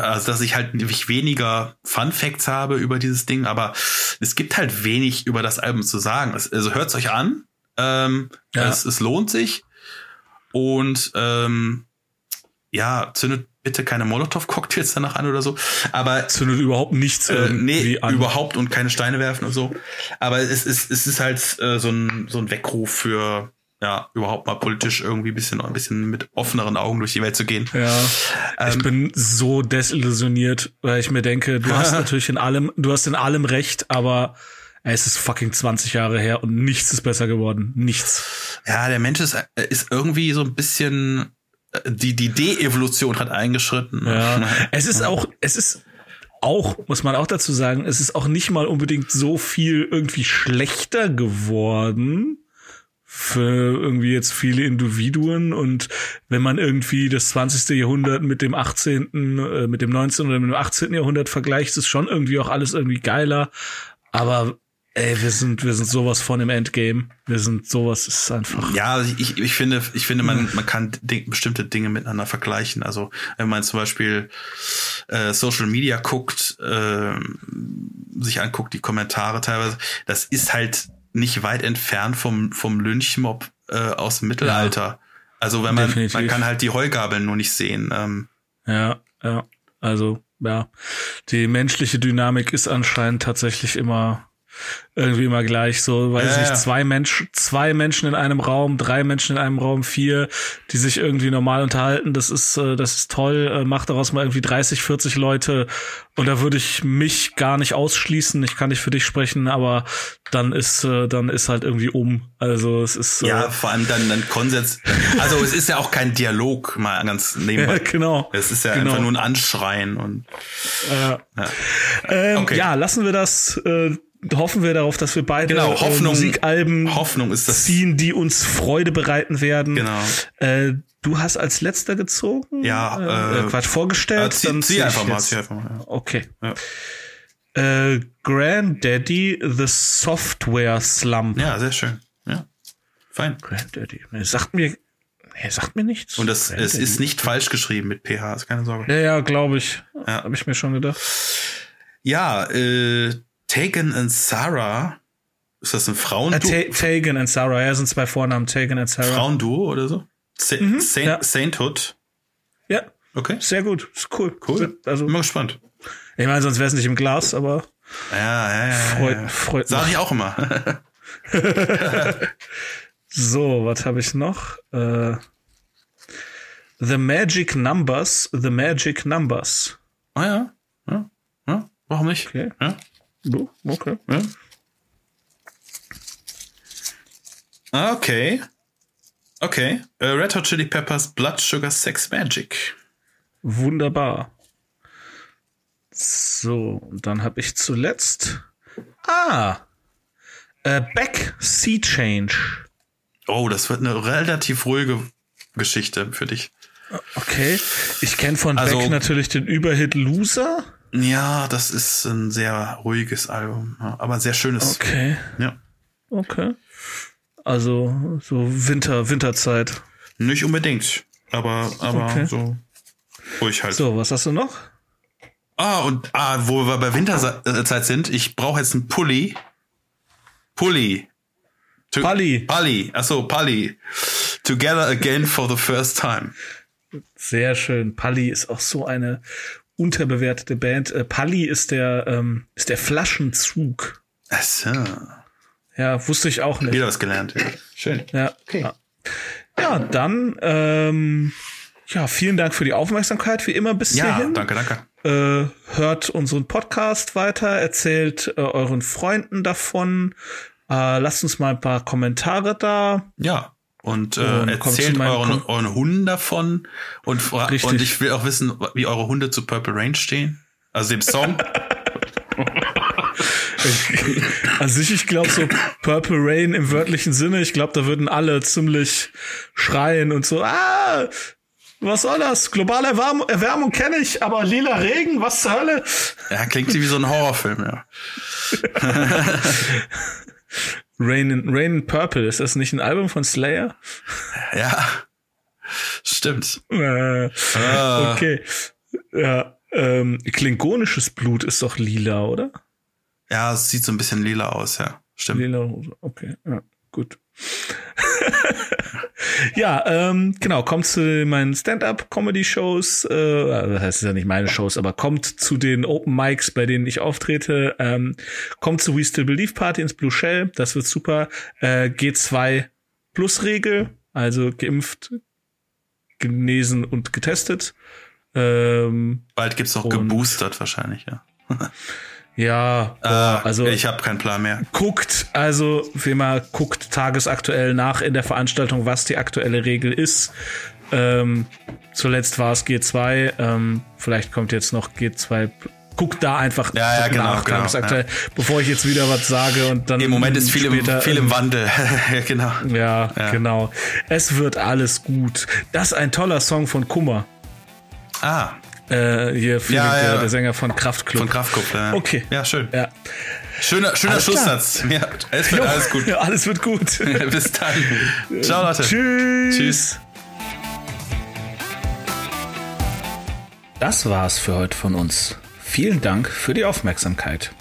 B: also dass ich halt weniger Fun Facts habe über dieses Ding, aber es gibt halt wenig über das Album zu sagen. Es, also hört's euch an, ähm, ja. es, es lohnt sich und ähm, ja, zündet bitte keine Molotow-Cocktails danach an oder so. Aber
A: zündet überhaupt nichts
B: äh, nee, an. überhaupt und keine Steine werfen und so. Aber es ist es ist halt äh, so ein so ein Weckruf für ja, überhaupt mal politisch irgendwie ein bisschen, ein bisschen mit offeneren Augen durch die Welt zu gehen.
A: Ja. Ähm, ich bin so desillusioniert, weil ich mir denke, du hast natürlich in allem, du hast in allem recht, aber es ist fucking 20 Jahre her und nichts ist besser geworden. Nichts.
B: Ja, der Mensch ist, ist irgendwie so ein bisschen, die, die De-Evolution hat eingeschritten.
A: Ja. Es ist auch, es ist auch, muss man auch dazu sagen, es ist auch nicht mal unbedingt so viel irgendwie schlechter geworden für irgendwie jetzt viele Individuen und wenn man irgendwie das 20. Jahrhundert mit dem 18., äh, mit dem 19. oder mit dem 18. Jahrhundert vergleicht, ist schon irgendwie auch alles irgendwie geiler. Aber ey, wir sind, wir sind sowas von im Endgame. Wir sind sowas, ist einfach.
B: Ja, also ich, ich finde, ich finde, man, man kann bestimmte Dinge miteinander vergleichen. Also, wenn man zum Beispiel äh, Social Media guckt, äh, sich anguckt, die Kommentare teilweise, das ist halt nicht weit entfernt vom, vom Lynchmob äh, aus dem Mittelalter. Ja, also wenn man, definitiv. man kann halt die Heugabeln nur nicht sehen. Ähm.
A: Ja, ja. Also, ja. Die menschliche Dynamik ist anscheinend tatsächlich immer irgendwie immer gleich so, weiß ich nicht, zwei Menschen, zwei Menschen in einem Raum, drei Menschen in einem Raum, vier, die sich irgendwie normal unterhalten, das ist, äh, das ist toll, äh, macht daraus mal irgendwie 30, 40 Leute und da würde ich mich gar nicht ausschließen, ich kann nicht für dich sprechen, aber dann ist, äh, dann ist halt irgendwie um, also es ist.
B: Ja, vor allem dann, dann Konsens, also es ist ja auch kein Dialog, mal ganz nebenbei.
A: Ja, genau.
B: Es ist ja genau. einfach nur ein Anschreien und.
A: Ja. Ja, ähm, okay. ja lassen wir das, äh, hoffen wir darauf, dass wir beide
B: genau, äh, Hoffnung,
A: Musikalben
B: Hoffnung ist das.
A: ziehen, die uns Freude bereiten werden.
B: Genau.
A: Äh, du hast als letzter gezogen?
B: Ja.
A: Äh, äh Quatsch, vorgestellt? Äh,
B: zieh, dann zieh einfach mal, zieh einfach mal. Ja.
A: Okay. Ja. Äh, Granddaddy, The Software Slump.
B: Ja, sehr schön. Ja. Fein.
A: Granddaddy. Nee, sagt mir, nee, sagt mir nichts.
B: Und das, es ist nicht falsch geschrieben mit PH, ist keine Sorge.
A: Ja, ja, glaube ich. Ja. Habe ich mir schon gedacht.
B: Ja, äh, Tegan und Sarah. Ist das ein Frauenduo?
A: Äh, Tegan und Sarah, ja, sind zwei Vornamen, Tegan und Sarah.
B: Frauenduo oder so? Sa mhm, Saint, ja. Sainthood?
A: Ja.
B: Okay.
A: Sehr gut. Ist cool.
B: Cool. Also, Bin mal gespannt.
A: Ich meine, sonst wäre es nicht im Glas, aber.
B: Ja, ja, ja.
A: Freut,
B: ja.
A: freut
B: Sag ich auch immer.
A: so, was habe ich noch? Äh, The Magic Numbers, The Magic Numbers.
B: Ah ja. ja. ja. Warum nicht?
A: Okay.
B: Ja.
A: Okay.
B: Ja. Okay. Okay. Uh, Red Hot Chili Peppers Blood Sugar Sex Magic.
A: Wunderbar. So, und dann habe ich zuletzt. Ah! Äh, Back Sea Change.
B: Oh, das wird eine relativ ruhige Geschichte für dich.
A: Okay. Ich kenne von also, Beck natürlich den Überhit Loser.
B: Ja, das ist ein sehr ruhiges Album, aber sehr schönes.
A: Okay.
B: Ja.
A: Okay. Also so Winter, Winterzeit.
B: Nicht unbedingt, aber aber okay. so ruhig halt.
A: So, was hast du noch?
B: Ah und ah, wo wir bei Winterzeit sind, ich brauche jetzt einen Pulli. Pulli.
A: To Pulli.
B: Pulli. Achso, Pulli. Together again for the first time.
A: Sehr schön. Pulli ist auch so eine unterbewertete Band. Äh, Pali ist der, ähm, ist der Flaschenzug.
B: Ach so.
A: Ja, wusste ich auch nicht.
B: Wieder was gelernt. Ja. Schön.
A: Ja. Okay. Ja, ja dann, ähm, ja, vielen Dank für die Aufmerksamkeit, wie immer bis
B: ja,
A: hierhin.
B: danke, danke.
A: Äh, hört unseren Podcast weiter, erzählt äh, euren Freunden davon, äh, lasst uns mal ein paar Kommentare da.
B: Ja. Und, äh, und erzählt euren, euren Hunden davon und, und ich will auch wissen, wie eure Hunde zu Purple Rain stehen. Also dem Song.
A: also ich, ich glaube so Purple Rain im wörtlichen Sinne, ich glaube, da würden alle ziemlich schreien und so, ah, was soll das? Globale Erwärmung, Erwärmung kenne ich, aber lila Regen, was zur Hölle?
B: Ja, klingt wie so ein Horrorfilm, ja.
A: Rain in, Rain in Purple, ist das nicht ein Album von Slayer?
B: Ja. Stimmt.
A: Äh, ah. Okay. Ja, ähm, klingonisches Blut ist doch lila, oder?
B: Ja, es sieht so ein bisschen lila aus, ja. Stimmt.
A: Lila, okay, ja, gut. Ja, ähm, genau, kommt zu meinen Stand-up-Comedy-Shows, äh, das heißt ja nicht meine Shows, aber kommt zu den Open Mics, bei denen ich auftrete, ähm, kommt zu We Still Believe Party ins Blue Shell, das wird super, äh, G2 Plus Regel, also geimpft, genesen und getestet. Ähm,
B: Bald gibt's auch geboostert wahrscheinlich, ja.
A: Ja, boah,
B: äh, also ich habe keinen Plan mehr.
A: Guckt, also wie man guckt tagesaktuell nach in der Veranstaltung, was die aktuelle Regel ist. Ähm, zuletzt war es G2, ähm, vielleicht kommt jetzt noch G2. Guckt da einfach
B: ja, ja, genau, nach, genau,
A: tagesaktuell, ja. bevor ich jetzt wieder was sage und dann.
B: Im Moment ist viel, später, im, viel im Wandel. genau.
A: Ja, ja, genau. Es wird alles gut. Das ist ein toller Song von Kummer.
B: Ah.
A: Äh, hier Felix, ja, ja. Der, der, Sänger von Kraftklub.
B: Von Kraftklub, ja.
A: Okay.
B: Ja, schön.
A: Ja.
B: Schöner, schöner alles Schlusssatz. Ja, es wird jo, alles gut.
A: Ja, alles wird gut.
B: Bis dann. Ciao, Leute.
A: Tschüss.
B: Tschüss.
A: Das war's für heute von uns. Vielen Dank für die Aufmerksamkeit.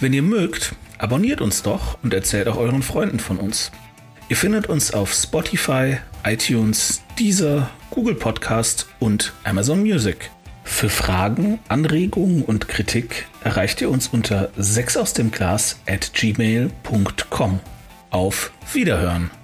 A: Wenn ihr mögt, abonniert uns doch und erzählt auch euren Freunden von uns. Ihr findet uns auf Spotify, iTunes, Deezer, Google Podcast und Amazon Music. Für Fragen, Anregungen und Kritik erreicht ihr uns unter 6 aus dem Glas at gmail.com. Auf Wiederhören!